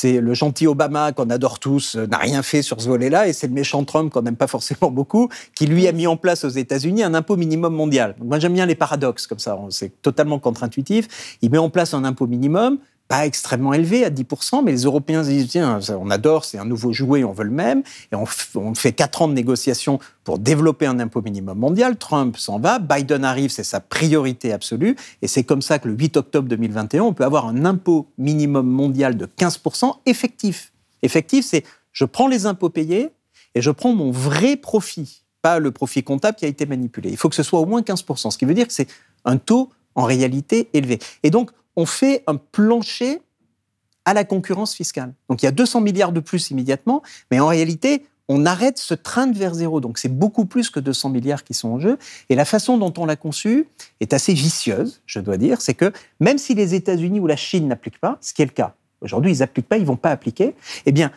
le gentil Obama qu'on adore tous, euh, n'a rien fait sur ce volet-là, et c'est le méchant Trump qu'on n'aime pas forcément beaucoup, qui lui a mis en place aux États-Unis un impôt minimum mondial. moi j'aime bien les paradoxes comme ça, c'est totalement contre-intuitif. Il met en place un impôt minimum, pas extrêmement élevé à 10%, mais les Européens disent, tiens, on adore, c'est un nouveau jouet, on veut le même. Et on, fait quatre ans de négociations pour développer un impôt minimum mondial. Trump s'en va, Biden arrive, c'est sa priorité absolue. Et c'est comme ça que le 8 octobre 2021, on peut avoir un impôt minimum mondial de 15% effectif. Effectif, c'est je prends les impôts payés et je prends mon vrai profit, pas le profit comptable qui a été manipulé. Il faut que ce soit au moins 15%, ce qui veut dire que c'est un taux en réalité élevé. Et donc, on fait un plancher à la concurrence fiscale. Donc il y a 200 milliards de plus immédiatement, mais en réalité, on arrête ce train vers zéro. Donc c'est beaucoup plus que 200 milliards qui sont en jeu. Et la façon dont on l'a conçu est assez vicieuse, je dois dire. C'est que même si les États-Unis ou la Chine n'appliquent pas, ce qui est le cas, aujourd'hui ils n'appliquent pas, ils vont pas appliquer, eh bien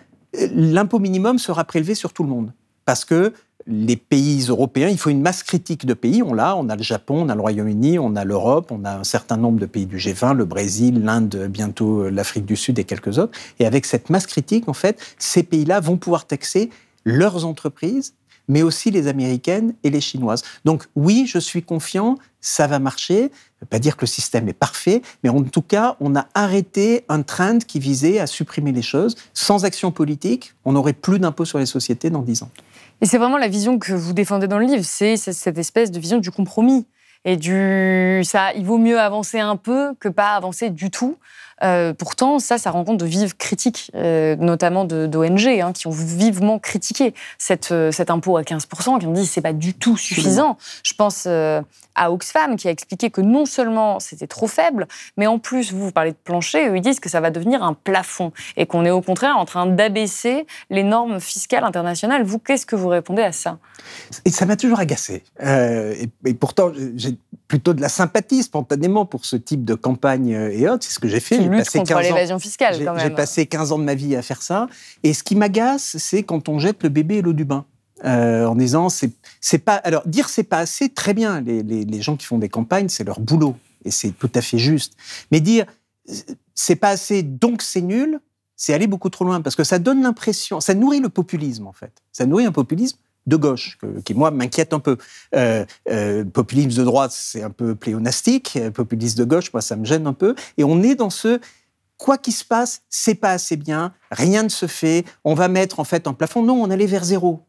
l'impôt minimum sera prélevé sur tout le monde. Parce que les pays européens, il faut une masse critique de pays. On l'a, on a le Japon, on a le Royaume-Uni, on a l'Europe, on a un certain nombre de pays du G20, le Brésil, l'Inde, bientôt l'Afrique du Sud et quelques autres. Et avec cette masse critique, en fait, ces pays-là vont pouvoir taxer leurs entreprises, mais aussi les américaines et les chinoises. Donc oui, je suis confiant, ça va marcher. Ça ne pas dire que le système est parfait, mais en tout cas, on a arrêté un trend qui visait à supprimer les choses. Sans action politique, on n'aurait plus d'impôts sur les sociétés dans dix ans. Et c'est vraiment la vision que vous défendez dans le livre, c'est cette espèce de vision du compromis. Et du, ça, il vaut mieux avancer un peu que pas avancer du tout. Euh, pourtant, ça, ça rencontre de vives critiques, euh, notamment d'ONG, hein, qui ont vivement critiqué cette, euh, cet impôt à 15%, qui ont dit que c'est pas du tout suffisant. Je pense à Oxfam, qui a expliqué que non seulement c'était trop faible, mais en plus, vous, vous parlez de plancher, eux, ils disent que ça va devenir un plafond et qu'on est au contraire en train d'abaisser les normes fiscales internationales. Vous, qu'est-ce que vous répondez à ça? Et ça m'a toujours agacé. et, et, pourtant, j'ai plutôt de la sympathie spontanément pour ce type de campagne et autres. C'est ce que j'ai fait lutte contre l'évasion fiscale, quand même. J'ai passé 15 ans de ma vie à faire ça. Et ce qui m'agace, c'est quand on jette le bébé et l'eau du bain. Euh, en disant c'est pas alors dire c'est pas assez très bien les, les, les, gens qui font des campagnes c'est leur boulot et c'est tout à fait juste mais dire c'est pas assez donc c'est nul c'est aller beaucoup trop loin parce que ça donne l'impression ça nourrit le populisme en fait ça nourrit un populisme de gauche, qui moi m'inquiète un peu. Euh, euh, populisme de droite, c'est un peu pléonastique. Euh, populisme de gauche, moi, ça me gêne un peu. Et on est dans ce quoi qu'il se passe, c'est pas assez bien, rien ne se fait. On va mettre en fait un plafond. Non, on allait vers zéro.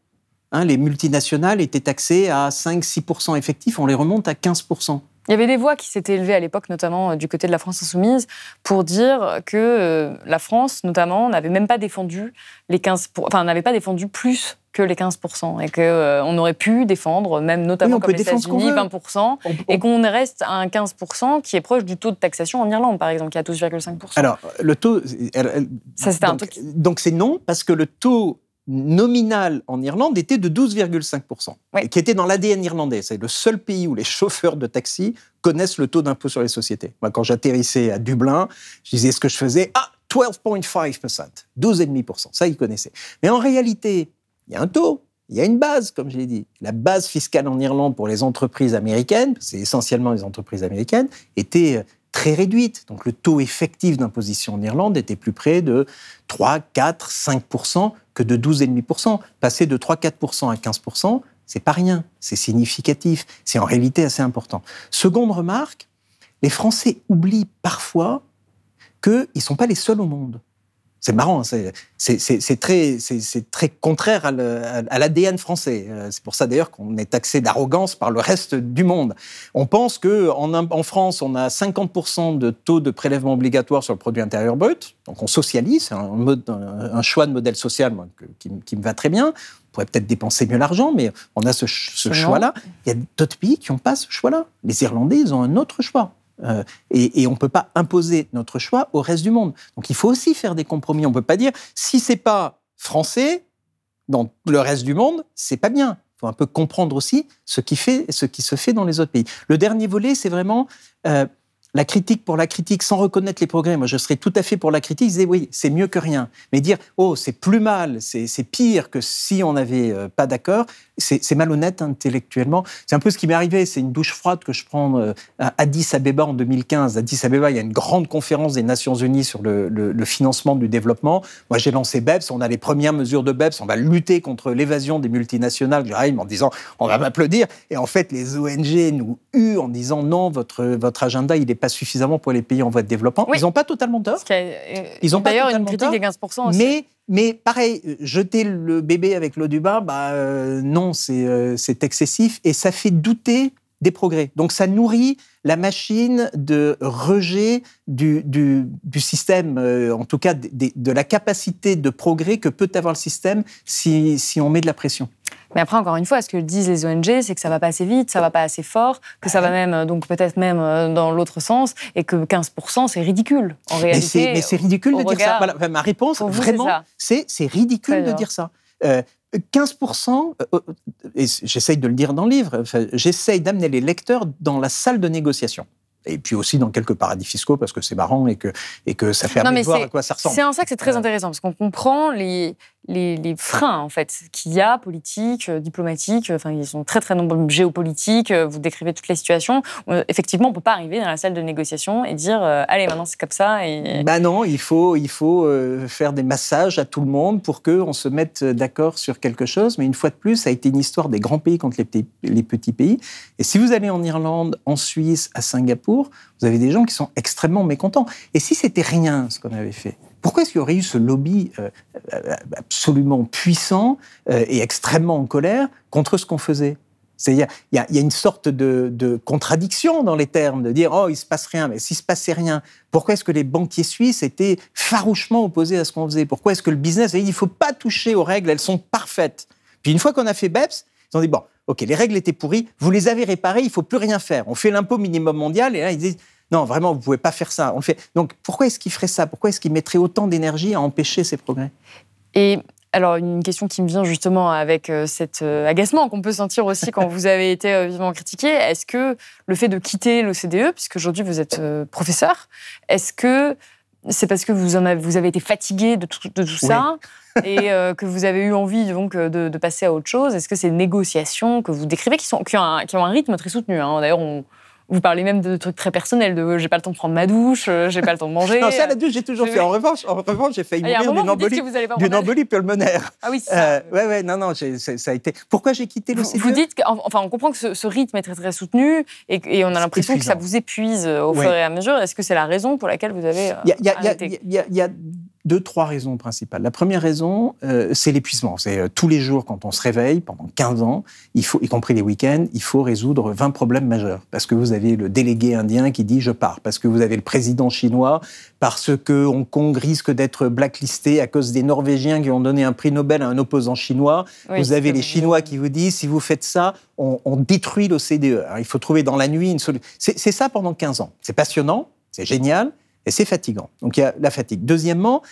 Hein, les multinationales étaient taxées à 5-6% effectifs, on les remonte à 15%. Il y avait des voix qui s'étaient élevées à l'époque, notamment du côté de la France insoumise, pour dire que la France, notamment, n'avait même pas défendu les 15 enfin, n'avait pas défendu plus que les 15%, et qu'on euh, aurait pu défendre, même notamment comme les États-Unis, 20%, et qu'on reste à un 15% qui est proche du taux de taxation en Irlande, par exemple, qui est à 12,5%. Alors, le taux... Ça, c'était un truc... Donc, c'est non, parce que le taux nominal en Irlande était de 12,5%, qui était dans l'ADN irlandais. C'est le seul pays où les chauffeurs de taxi connaissent le taux d'impôt sur les sociétés. Moi, quand j'atterrissais à Dublin, je disais ce que je faisais. Ah, 12,5%, 12,5%. Ça, ils connaissaient. Mais en réalité, il y a un taux, il y a une base, comme je l'ai dit. La base fiscale en Irlande pour les entreprises américaines, c'est essentiellement les entreprises américaines, était euh, très réduite. Donc le taux effectif d'imposition en Irlande était plus près de 3, 4, 5 que de 12,5% Passer de 3-4% à 15% c'est pas rien, c'est significatif, c'est en réalité assez important. Seconde remarque, les Français oublient parfois qu'ils ne sont pas les seuls au monde. C'est marrant, hein, c'est très, très contraire à l'ADN français. Euh, c'est pour ça d'ailleurs qu'on est taxé d'arrogance par le reste du monde. On pense qu'en en, France, on a 50% de taux de prélèvement obligatoire sur le produit intérieur brut. Donc on socialise, c'est un, choix de modèle social qui, me va très bien. On pourrait peut-être dépenser mieux l'argent, mais on a ce, ce choix-là. Il y a d'autres pays qui n'ont pas ce choix-là. Les Irlandais, ils ont un autre choix. Euh, et, on ne peut pas imposer notre choix au reste du monde. Donc il faut aussi faire des compromis. On ne peut pas dire si c'est pas français dans le reste du monde, c'est pas bien. Il faut un peu comprendre aussi ce qui, fait, ce qui se fait dans les autres pays. Le dernier volet, c'est vraiment euh, la critique pour la critique sans reconnaître les progrès. Moi, je serais tout à fait pour la critique. Je oui, c'est mieux que rien. Mais dire, oh, c'est plus mal, c'est pire que si on n'avait euh, pas d'accord, c'est malhonnête intellectuellement. C'est un peu ce qui m'est arrivé. C'est une douche froide que je prends euh, à Addis Abeba en 2015. À Addis Abeba, il y a une grande conférence des Nations Unies sur le, financement du développement. Moi, j'ai lancé BEPS. On a les premières mesures de BEPS. On va lutter contre l'évasion des multinationales. J'arrive en disant, on va m'applaudir. Et en fait, les ONG nous huent en disant, non, votre, votre agenda, il est pas suffisamment pour les pays en voie de développement. Ils n'ont pas totalement tort. Euh, ils ont d'ailleurs une critique des 15% aussi. Mais, mais pareil, jeter le bébé avec l'eau du bain, bah, euh, non, euh, c'est excessif et ça fait douter des progrès. Donc ça nourrit la machine de rejet du, du, système, en tout cas de, de, la capacité de progrès que peut avoir le système si, si on met de la pression. Mais après, encore une fois, ce que disent les ONG, c'est que ça va pas assez vite, ça va pas assez fort, que ça va même, euh, donc peut-être même euh, dans l'autre sens, et que 15%, c'est ridicule, en réalité. Mais c'est ridicule de dire ça. ma réponse, vraiment, c'est ridicule de dire ça. 15%, euh, et j'essaye de le dire dans le livre, j'essaye d'amener les lecteurs dans la salle de négociation et puis aussi dans quelques paradis fiscaux parce que c'est marrant et que, et que ça permet de voir à quoi ça ressemble. C'est en ça que c'est très intéressant parce qu'on comprend les, les, freins en fait qu'il y a politiques, euh, diplomatiques, enfin ils sont très très nombreux, géopolitiques. Euh, vous décrivez toutes les situations. Euh, effectivement, on peut pas arriver dans la salle de négociation et dire allez maintenant c'est comme ça. Et... Bah non, il faut il faut faire des massages à tout le monde pour que on se mette d'accord sur quelque chose. Mais une fois de plus, ça a été une histoire des grands pays contre les petits pays. Et si vous allez en Irlande, en Suisse, à Singapour, vous avez des gens qui sont extrêmement mécontents. Et si c'était rien ce qu'on avait fait pourquoi est-ce qu'il y aurait eu ce lobby euh, euh, absolument puissant euh, et extrêmement en colère contre ce qu'on faisait? Il y, a une sorte de, contradiction dans les termes, de dire oh il se passe rien, mais s'il se passait rien, pourquoi est-ce que les banquiers suisses étaient farouchement opposés à ce qu'on faisait? Pourquoi est-ce que le business il faut pas toucher aux règles, elles sont parfaites. Puis une fois qu'on a fait BEPS, ils ont dit bon, ok, les règles étaient pourries, vous les avez réparées, il faut plus rien faire. On fait l'impôt minimum mondial et là ils disent non, vraiment, vous ne pouvez pas faire ça. On fait. Donc, pourquoi est-ce qu'il ferait ça? Pourquoi est-ce qu'il mettrait autant d'énergie à empêcher ces progrès? Et alors, une question qui me vient justement avec euh, cet euh, agacement qu'on peut sentir aussi quand vous avez été euh, vivement critiqué, est-ce que le fait de quitter l'OCDE, puisque aujourd'hui vous êtes professeur, est-ce que c'est parce que vous, en avez, vous avez été fatigué de tout, de tout ça et que vous avez eu envie donc de, passer à autre chose? Est-ce que ces négociations que vous décrivez, qui, sont, qui, ont, un, qui ont un rythme très soutenu, hein, d'ailleurs on, vous parlez même de trucs très personnels, de j'ai pas le temps de prendre ma douche, euh, j'ai pas le temps de manger. non, ça, la douche, j'ai toujours fait. En revanche, en revanche j'ai failli mourir d'une embolie, d'une embolie pulmonaire. Ah oui, c'est ça. Euh, ouais, ouais, non, non, ça a été. Pourquoi j'ai quitté le Vous, vous dites, enfin, on comprend que ce, rythme est très, très soutenu et, on a l'impression que ça vous épuise au fur et à mesure. Est-ce que c'est la raison pour laquelle vous avez. Il y a deux, trois raisons principales. La première raison, euh, c'est l'épuisement. C'est euh, tous les jours, quand on se réveille, pendant 15 ans, il faut, y compris les week-ends, il faut résoudre 20 problèmes majeurs. Parce que vous avez le délégué indien qui dit « je pars », parce que vous avez le président chinois, parce que Hong Kong risque d'être blacklisté à cause des Norvégiens qui ont donné un prix Nobel à un opposant chinois. vous avez les Chinois qui vous disent « si vous faites ça, on, on détruit l'OCDE ». il faut trouver dans la nuit une solution. C'est ça pendant 15 ans. C'est passionnant, c'est génial, et c'est fatigant. Donc il y a la fatigue. Deuxièmement,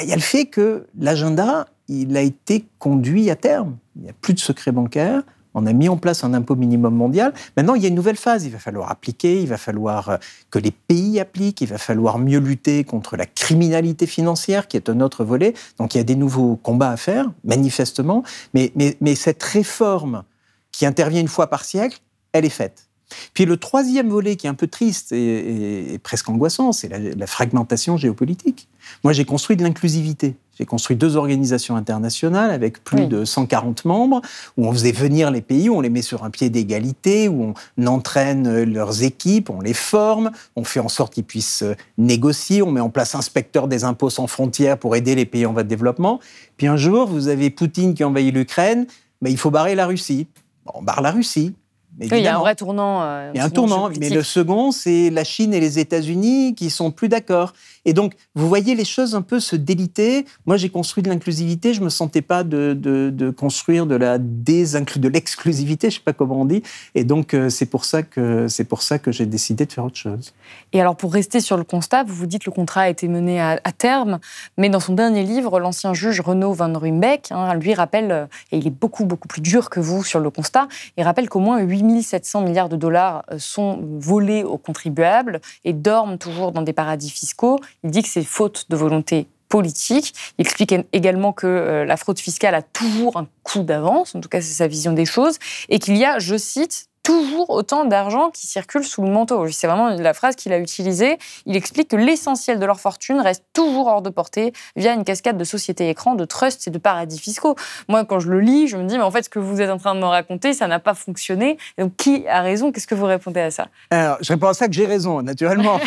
il y a le fait que l'agenda, il a été conduit à terme. Il n'y a plus de secret bancaire. On a mis en place un impôt minimum mondial. Maintenant, il y a une nouvelle phase. Il va falloir appliquer, il va falloir euh, que les pays appliquent, il va falloir mieux lutter contre la criminalité financière, qui est un autre volet. Donc, il y a des nouveaux combats à faire, manifestement. Mais, mais, mais cette réforme qui intervient une fois par siècle, elle est faite. Puis le troisième volet qui est un peu triste et, presque angoissant, c'est la, fragmentation géopolitique. Moi, j'ai construit de l'inclusivité. J'ai construit deux organisations internationales avec plus de 140 membres, où on faisait venir les pays, où on les met sur un pied d'égalité, où on entraîne leurs équipes, on les forme, on fait en sorte qu'ils puissent négocier, on met en place inspecteurs des impôts sans frontières pour aider les pays en voie de développement. Puis un jour, vous avez Poutine qui envahit l'Ukraine, mais il faut barrer la Russie. Bon, on barre la Russie il y a un vrai tournant. Euh, il y a un tournant, mais le second, c'est la Chine et les États-Unis qui sont plus d'accord. Et donc, vous voyez les choses un peu se déliter. Moi, j'ai construit de l'inclusivité, je me sentais pas de, de, construire de la désinclus, de l'exclusivité, je sais pas comment on dit. Et donc, euh, c'est pour ça que c'est pour ça que j'ai décidé de faire autre chose. Et alors, pour rester sur le constat, vous vous dites que le contrat a été mené à, terme, mais dans son dernier livre, l'ancien juge Renaud Van Ruymbeck, hein, lui rappelle, euh, et il est beaucoup beaucoup plus dur que vous sur le constat, il rappelle qu'au moins 8 700 milliards de dollars euh, sont volés aux contribuables et dorment toujours dans des paradis fiscaux. Il dit que c'est faute de volonté politique. Il explique également que euh, la fraude fiscale a toujours un coût d'avance, en tout cas c'est sa vision des choses, et qu'il y a, je cite, toujours autant d'argent qui circule sous le manteau. C'est vraiment la phrase qu'il a utilisée. Il explique que l'essentiel de leur fortune reste toujours hors de portée via une cascade de sociétés écrans, de trusts et de paradis fiscaux. Moi, quand je le lis, je me dis, mais en fait, ce que vous êtes en train de me raconter, ça n'a pas fonctionné. Donc, qui a raison? Qu'est-ce que vous répondez à ça? Alors, je réponds à ça que j'ai raison, naturellement.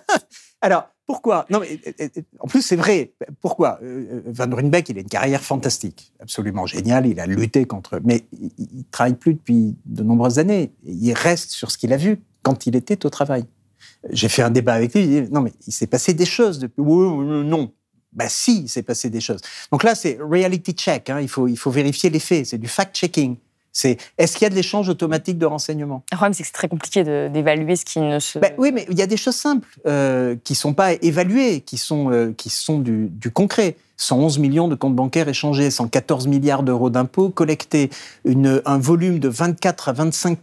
Alors, pourquoi? Non, mais en plus, c'est vrai. Pourquoi? Euh, Van Ruynbeck, il a une carrière fantastique, absolument géniale. Il a lutté contre. Mais il ne travaille plus depuis de nombreuses années. Il reste sur ce qu'il a vu quand il était au travail. J'ai fait un débat avec lui. Il non, mais il s'est passé des choses depuis. non. Bah si, il s'est passé des choses. Donc là, c'est reality check. Hein. Il, faut, il faut vérifier les faits. C'est du fact-checking. C'est est-ce qu'il y a de l'échange automatique de renseignements? Le problème, c'est que c'est très compliqué d'évaluer ce qui ne se. Ben oui, mais il y a des choses simples euh, qui ne sont pas évaluées, qui sont, euh, qui sont du, concret. 111 millions de comptes bancaires échangés, 114 milliards d'euros d'impôts collectés, une, un volume de 24 à 25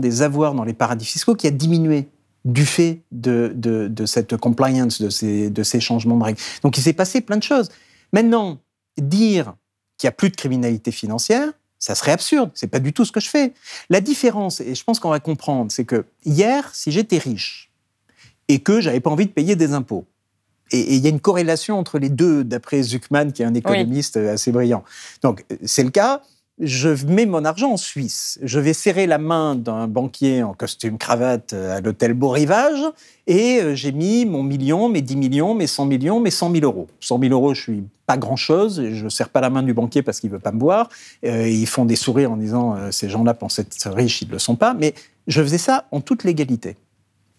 des avoirs dans les paradis fiscaux qui a diminué du fait de, de, de cette compliance, de ces, de ces changements de règles. Donc il s'est passé plein de choses. Maintenant, dire qu'il n'y a plus de criminalité financière, ça serait absurde. C'est pas du tout ce que je fais. La différence, et je pense qu'on va comprendre, c'est que hier, si j'étais riche et que j'avais pas envie de payer des impôts, et il y a une corrélation entre les deux, d'après Zuckman, qui est un économiste assez brillant. Donc, c'est le cas je mets mon argent en Suisse. Je vais serrer la main d'un banquier en costume cravate euh, à l'hôtel Beau Rivage et euh, j'ai mis mon million, mes 10 millions, mes 100 millions, mes 100 000 euros. 100 000 euros, je suis pas grand-chose. Je ne serre pas la main du banquier parce qu'il veut pas me voir. Euh, ils font des sourires en disant ces gens-là pensent être riches, ils ne le sont pas. Mais je faisais ça en toute légalité.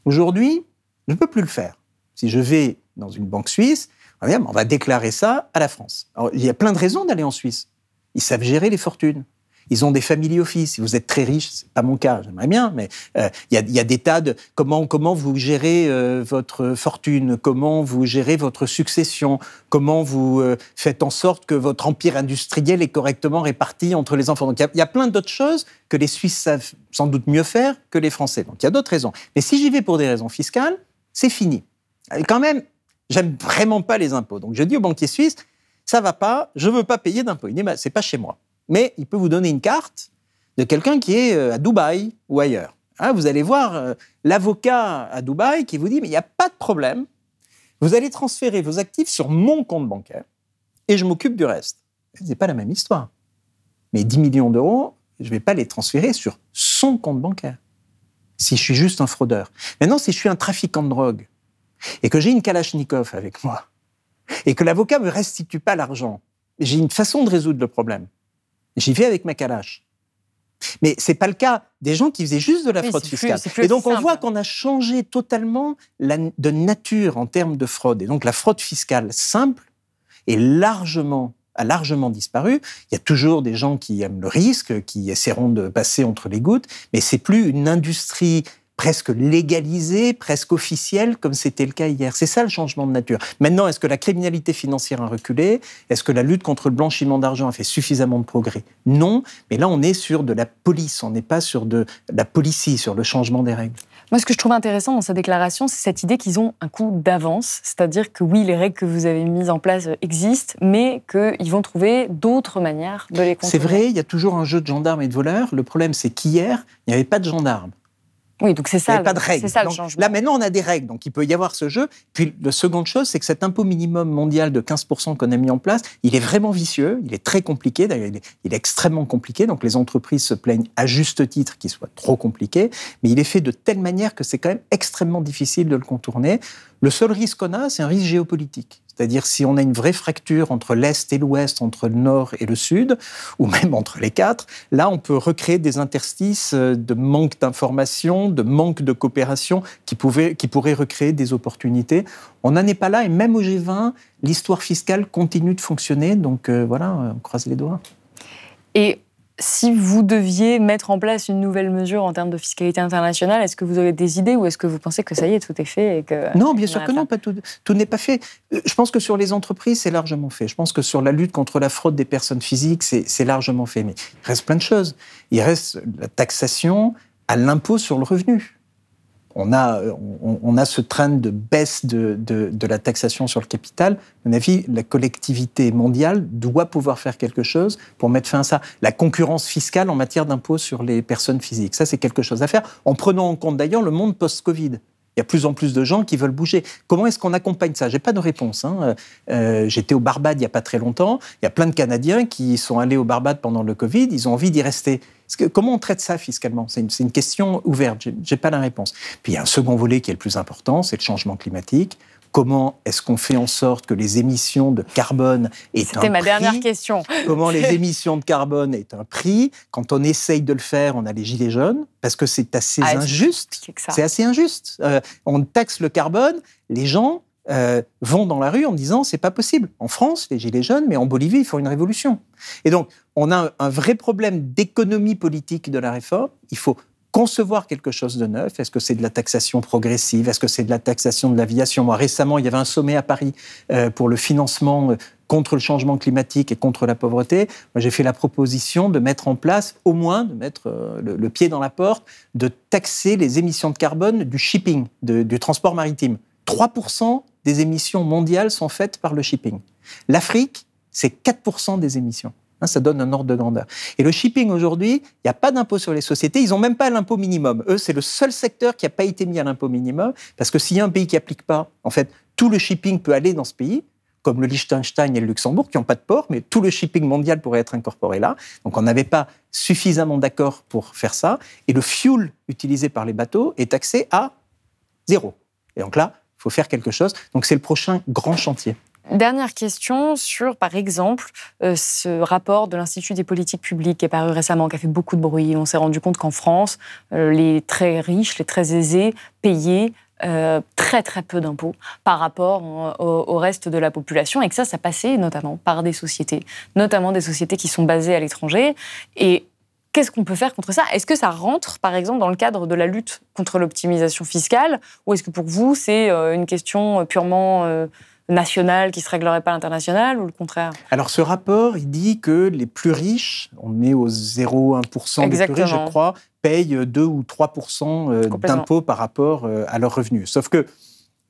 Aujourd'hui, je ne peux plus le faire. Si je vais dans une banque suisse, on va déclarer ça à la France. il y a plein de raisons d'aller en Suisse. Ils savent gérer les fortunes. Ils ont des family office. Vous êtes très riche, c'est pas mon cas, j'aimerais bien, mais euh, il y, a, des tas de comment comment vous gérez euh, votre fortune, comment vous gérez votre succession, comment vous euh, faites en sorte que votre empire industriel est correctement réparti entre les enfants? Donc il y, a plein d'autres choses que les Suisses savent sans doute mieux faire que les Français. Donc il y a d'autres raisons. Mais si j'y vais pour des raisons fiscales, c'est fini. Quand même, j'aime vraiment pas les impôts. Donc je dis aux banquiers suisses ça va pas, je veux pas payer d'impôts. Il dit, c'est pas chez moi. Mais il peut vous donner une carte de quelqu'un qui est euh, à Dubaï ou ailleurs. Hein, vous allez voir euh, l'avocat à Dubaï qui vous dit, mais il n'y a pas de problème, vous allez transférer vos actifs sur mon compte bancaire et je m'occupe du reste. Ce n'est pas la même histoire. Mais 10 millions d'euros, je ne vais pas les transférer sur son compte bancaire. Si je suis juste un fraudeur. Maintenant, si je suis un trafiquant de drogue et que j'ai une Kalachnikov avec moi, et que l'avocat me restitue pas l'argent, j'ai une façon de résoudre le problème. J'y vais avec ma calache. Mais c'est pas le cas des gens qui faisaient juste de la fraude fiscale. et donc on voit qu'on a changé totalement de nature en termes de fraude. Et donc la fraude fiscale simple est largement a largement disparu. Il y a toujours des gens qui aiment le risque, qui essaieront de passer entre les gouttes, mais c'est plus une industrie presque légalisé, presque officiel, comme c'était le cas hier. C'est ça le changement de nature. Maintenant, est-ce que la criminalité financière a reculé? Est-ce que la lutte contre le blanchiment d'argent a fait suffisamment de progrès? Non, mais là, on est sur de la police, on n'est pas sur de la policie, sur le changement des règles. Moi, ce que je trouve intéressant dans sa déclaration, c'est cette idée qu'ils ont un coup d'avance, c'est-à-dire que oui, les règles que vous avez mises en place existent, mais qu'ils vont trouver d'autres manières de les contrôler. C'est vrai, il y a toujours un jeu de gendarmes et de voleurs. Le problème, c'est qu'hier, il n'y avait pas de gendarmes Oui, donc c'est Il n'y ça. avait pas de règles. Ça le Donc, changement. Là, maintenant, on a des règles. Donc, il peut y avoir ce jeu. Puis, la seconde chose, c'est que cet impôt minimum mondial de 15% qu'on a mis en place, il est vraiment vicieux. Il est très compliqué. D'ailleurs, il est extrêmement compliqué. Donc, les entreprises se plaignent à juste titre qu'il soit trop compliqué. Mais il est fait de telle manière que c'est quand même extrêmement difficile de le contourner. Le seul risque qu'on a, c'est un risque géopolitique. C'est-à-dire si on a une vraie fracture entre l'Est et l'Ouest, entre le Nord et le Sud, ou même entre les quatre, là, on peut recréer des interstices euh, de manque d'information, de manque de coopération qui, pouvaient, qui pourraient recréer des opportunités. On n'en est pas là, et même au G20, l'histoire fiscale continue de fonctionner. Donc euh, voilà, on croise les doigts. Si vous deviez mettre en place une nouvelle mesure en termes de fiscalité internationale, est-ce que vous avez des idées ou est-ce que vous pensez que ça y est, tout est fait et que Non, bien sûr que non, pas tout, tout n'est pas fait. Euh, Je pense que sur les entreprises, c'est largement fait. Je pense que sur la lutte contre la fraude des personnes physiques, c'est c'est largement fait. Mais il reste plein de choses. Il reste la taxation à l'impôt sur le revenu. On a, on, a ce train de baisse de, de, de la taxation sur le capital. À mon avis, la collectivité mondiale doit pouvoir faire quelque chose pour mettre fin à ça. La concurrence fiscale en matière d'impôt sur les personnes physiques, ça c'est quelque chose à faire, en prenant en compte d'ailleurs le monde post-Covid. Il y a plus en plus de gens qui veulent bouger. Comment est-ce qu'on accompagne ça? J'ai pas de réponse. hein. Euh, J'étais au Barbade il y a pas très longtemps. Il y a plein de Canadiens qui sont allés au Barbade pendant le Covid. Ils ont envie d'y rester. Comment on traite ça fiscalement? C'est une, question ouverte. J'ai pas la réponse. Puis il y a un second volet qui est le plus important, c'est le changement climatique. Comment est-ce qu'on fait en sorte que les émissions de carbone aient un C'était ma prix dernière question. comment les émissions de carbone aient un prix. Quand on essaye de le faire, on a les gilets jaunes, parce que c'est assez Ah, injuste. C'est assez injuste. Euh, on taxe le carbone, les gens euh, vont dans la rue en disant c'est pas possible. En France, les gilets jaunes, mais en Bolivie, ils font une révolution. Et donc, on a un vrai problème d'économie politique de la réforme. Il faut concevoir quelque chose de neuf? Est-ce que c'est de la taxation progressive? Est-ce que c'est de la taxation de l'aviation? Moi, récemment, il y avait un sommet à Paris euh, pour le financement euh, contre le changement climatique et contre la pauvreté. Moi, j'ai fait la proposition de mettre en place, au moins, de mettre euh, le, pied dans la porte, de taxer les émissions de carbone du shipping, du transport maritime. 3% des émissions mondiales sont faites par le shipping. L'Afrique, c'est 4% des émissions. Hein, ça donne un ordre de grandeur. Et le shipping aujourd'hui, il n'y a pas d'impôt sur les sociétés. Ils n'ont même pas l'impôt minimum. Eux, c'est le seul secteur qui n'a pas été mis à l'impôt minimum. Parce que s'il y a un pays qui n'applique pas, en fait, tout le shipping peut aller dans ce pays, comme le Liechtenstein et le Luxembourg, qui n'ont pas de port, mais tout le shipping mondial pourrait être incorporé là. Donc on n'avait pas suffisamment d'accords pour faire ça. Et le fuel utilisé par les bateaux est taxé à zéro. Et donc là, il faut faire quelque chose. Donc c'est le prochain grand chantier. Dernière question sur, par exemple, euh, ce rapport de l'Institut des politiques publiques qui est paru récemment, qui a fait beaucoup de bruit. On s'est rendu compte qu'en France, euh, les très riches, les très aisés payaient euh, très très peu d'impôts par rapport au, au reste de la population et que ça, ça passait notamment par des sociétés, notamment des sociétés qui sont basées à l'étranger. Et Qu'est-ce qu'on peut faire contre ça? Est-ce que ça rentre, par exemple, dans le cadre de la lutte contre l'optimisation fiscale? Ou est-ce que pour vous, c'est une question purement nationale qui se réglerait pas à l'international ou le contraire? Alors ce rapport, il dit que les plus riches, on est au 0,1% des plus riches, je crois, payent 2 ou 3% euh, d'impôts par rapport euh, à leurs revenus. Sauf que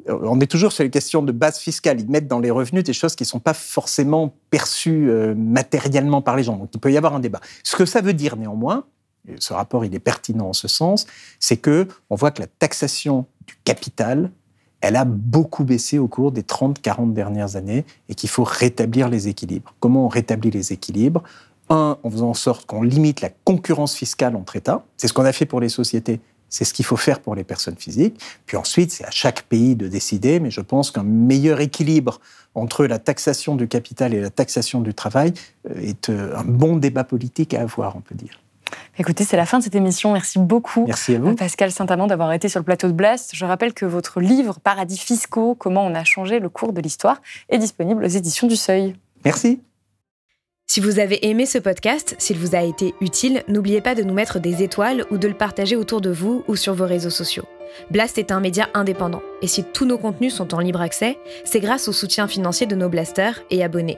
euh, on est toujours sur les questions de base fiscale. Ils mettent dans les revenus des choses qui ne sont pas forcément perçues matériellement par les gens. Donc il peut y avoir un débat. Ce que ça veut dire néanmoins, et ce rapport il est pertinent en ce sens, c'est que on voit que la taxation du capital, elle a beaucoup baissé au cours des 30-40 dernières années et qu'il faut rétablir les équilibres. Comment on rétablit les équilibres? Un, en faisant en sorte qu'on limite la concurrence fiscale entre États. C'est ce qu'on a fait pour les sociétés. C'est ce qu'il faut faire pour les personnes physiques. Puis ensuite, c'est à chaque pays de décider, mais je pense qu'un meilleur équilibre entre la taxation du capital et la taxation du travail euh, est euh, un bon débat politique à avoir, on peut dire. Écoutez, c'est la fin de cette émission. Merci beaucoup. Merci à vous. Pascal Saint-Amand d'avoir été sur le plateau de Blast. Je rappelle que votre livre Paradis fiscaux, comment on a changé le cours de l'histoire, est disponible aux éditions du Seuil. Merci. Si vous avez aimé ce podcast, s'il vous a été utile, n'oubliez pas de nous mettre des étoiles ou de le partager autour de vous ou sur vos réseaux sociaux. Blast est un média indépendant, et si tous nos contenus sont en libre accès, c'est grâce au soutien financier de nos blasters et abonnés.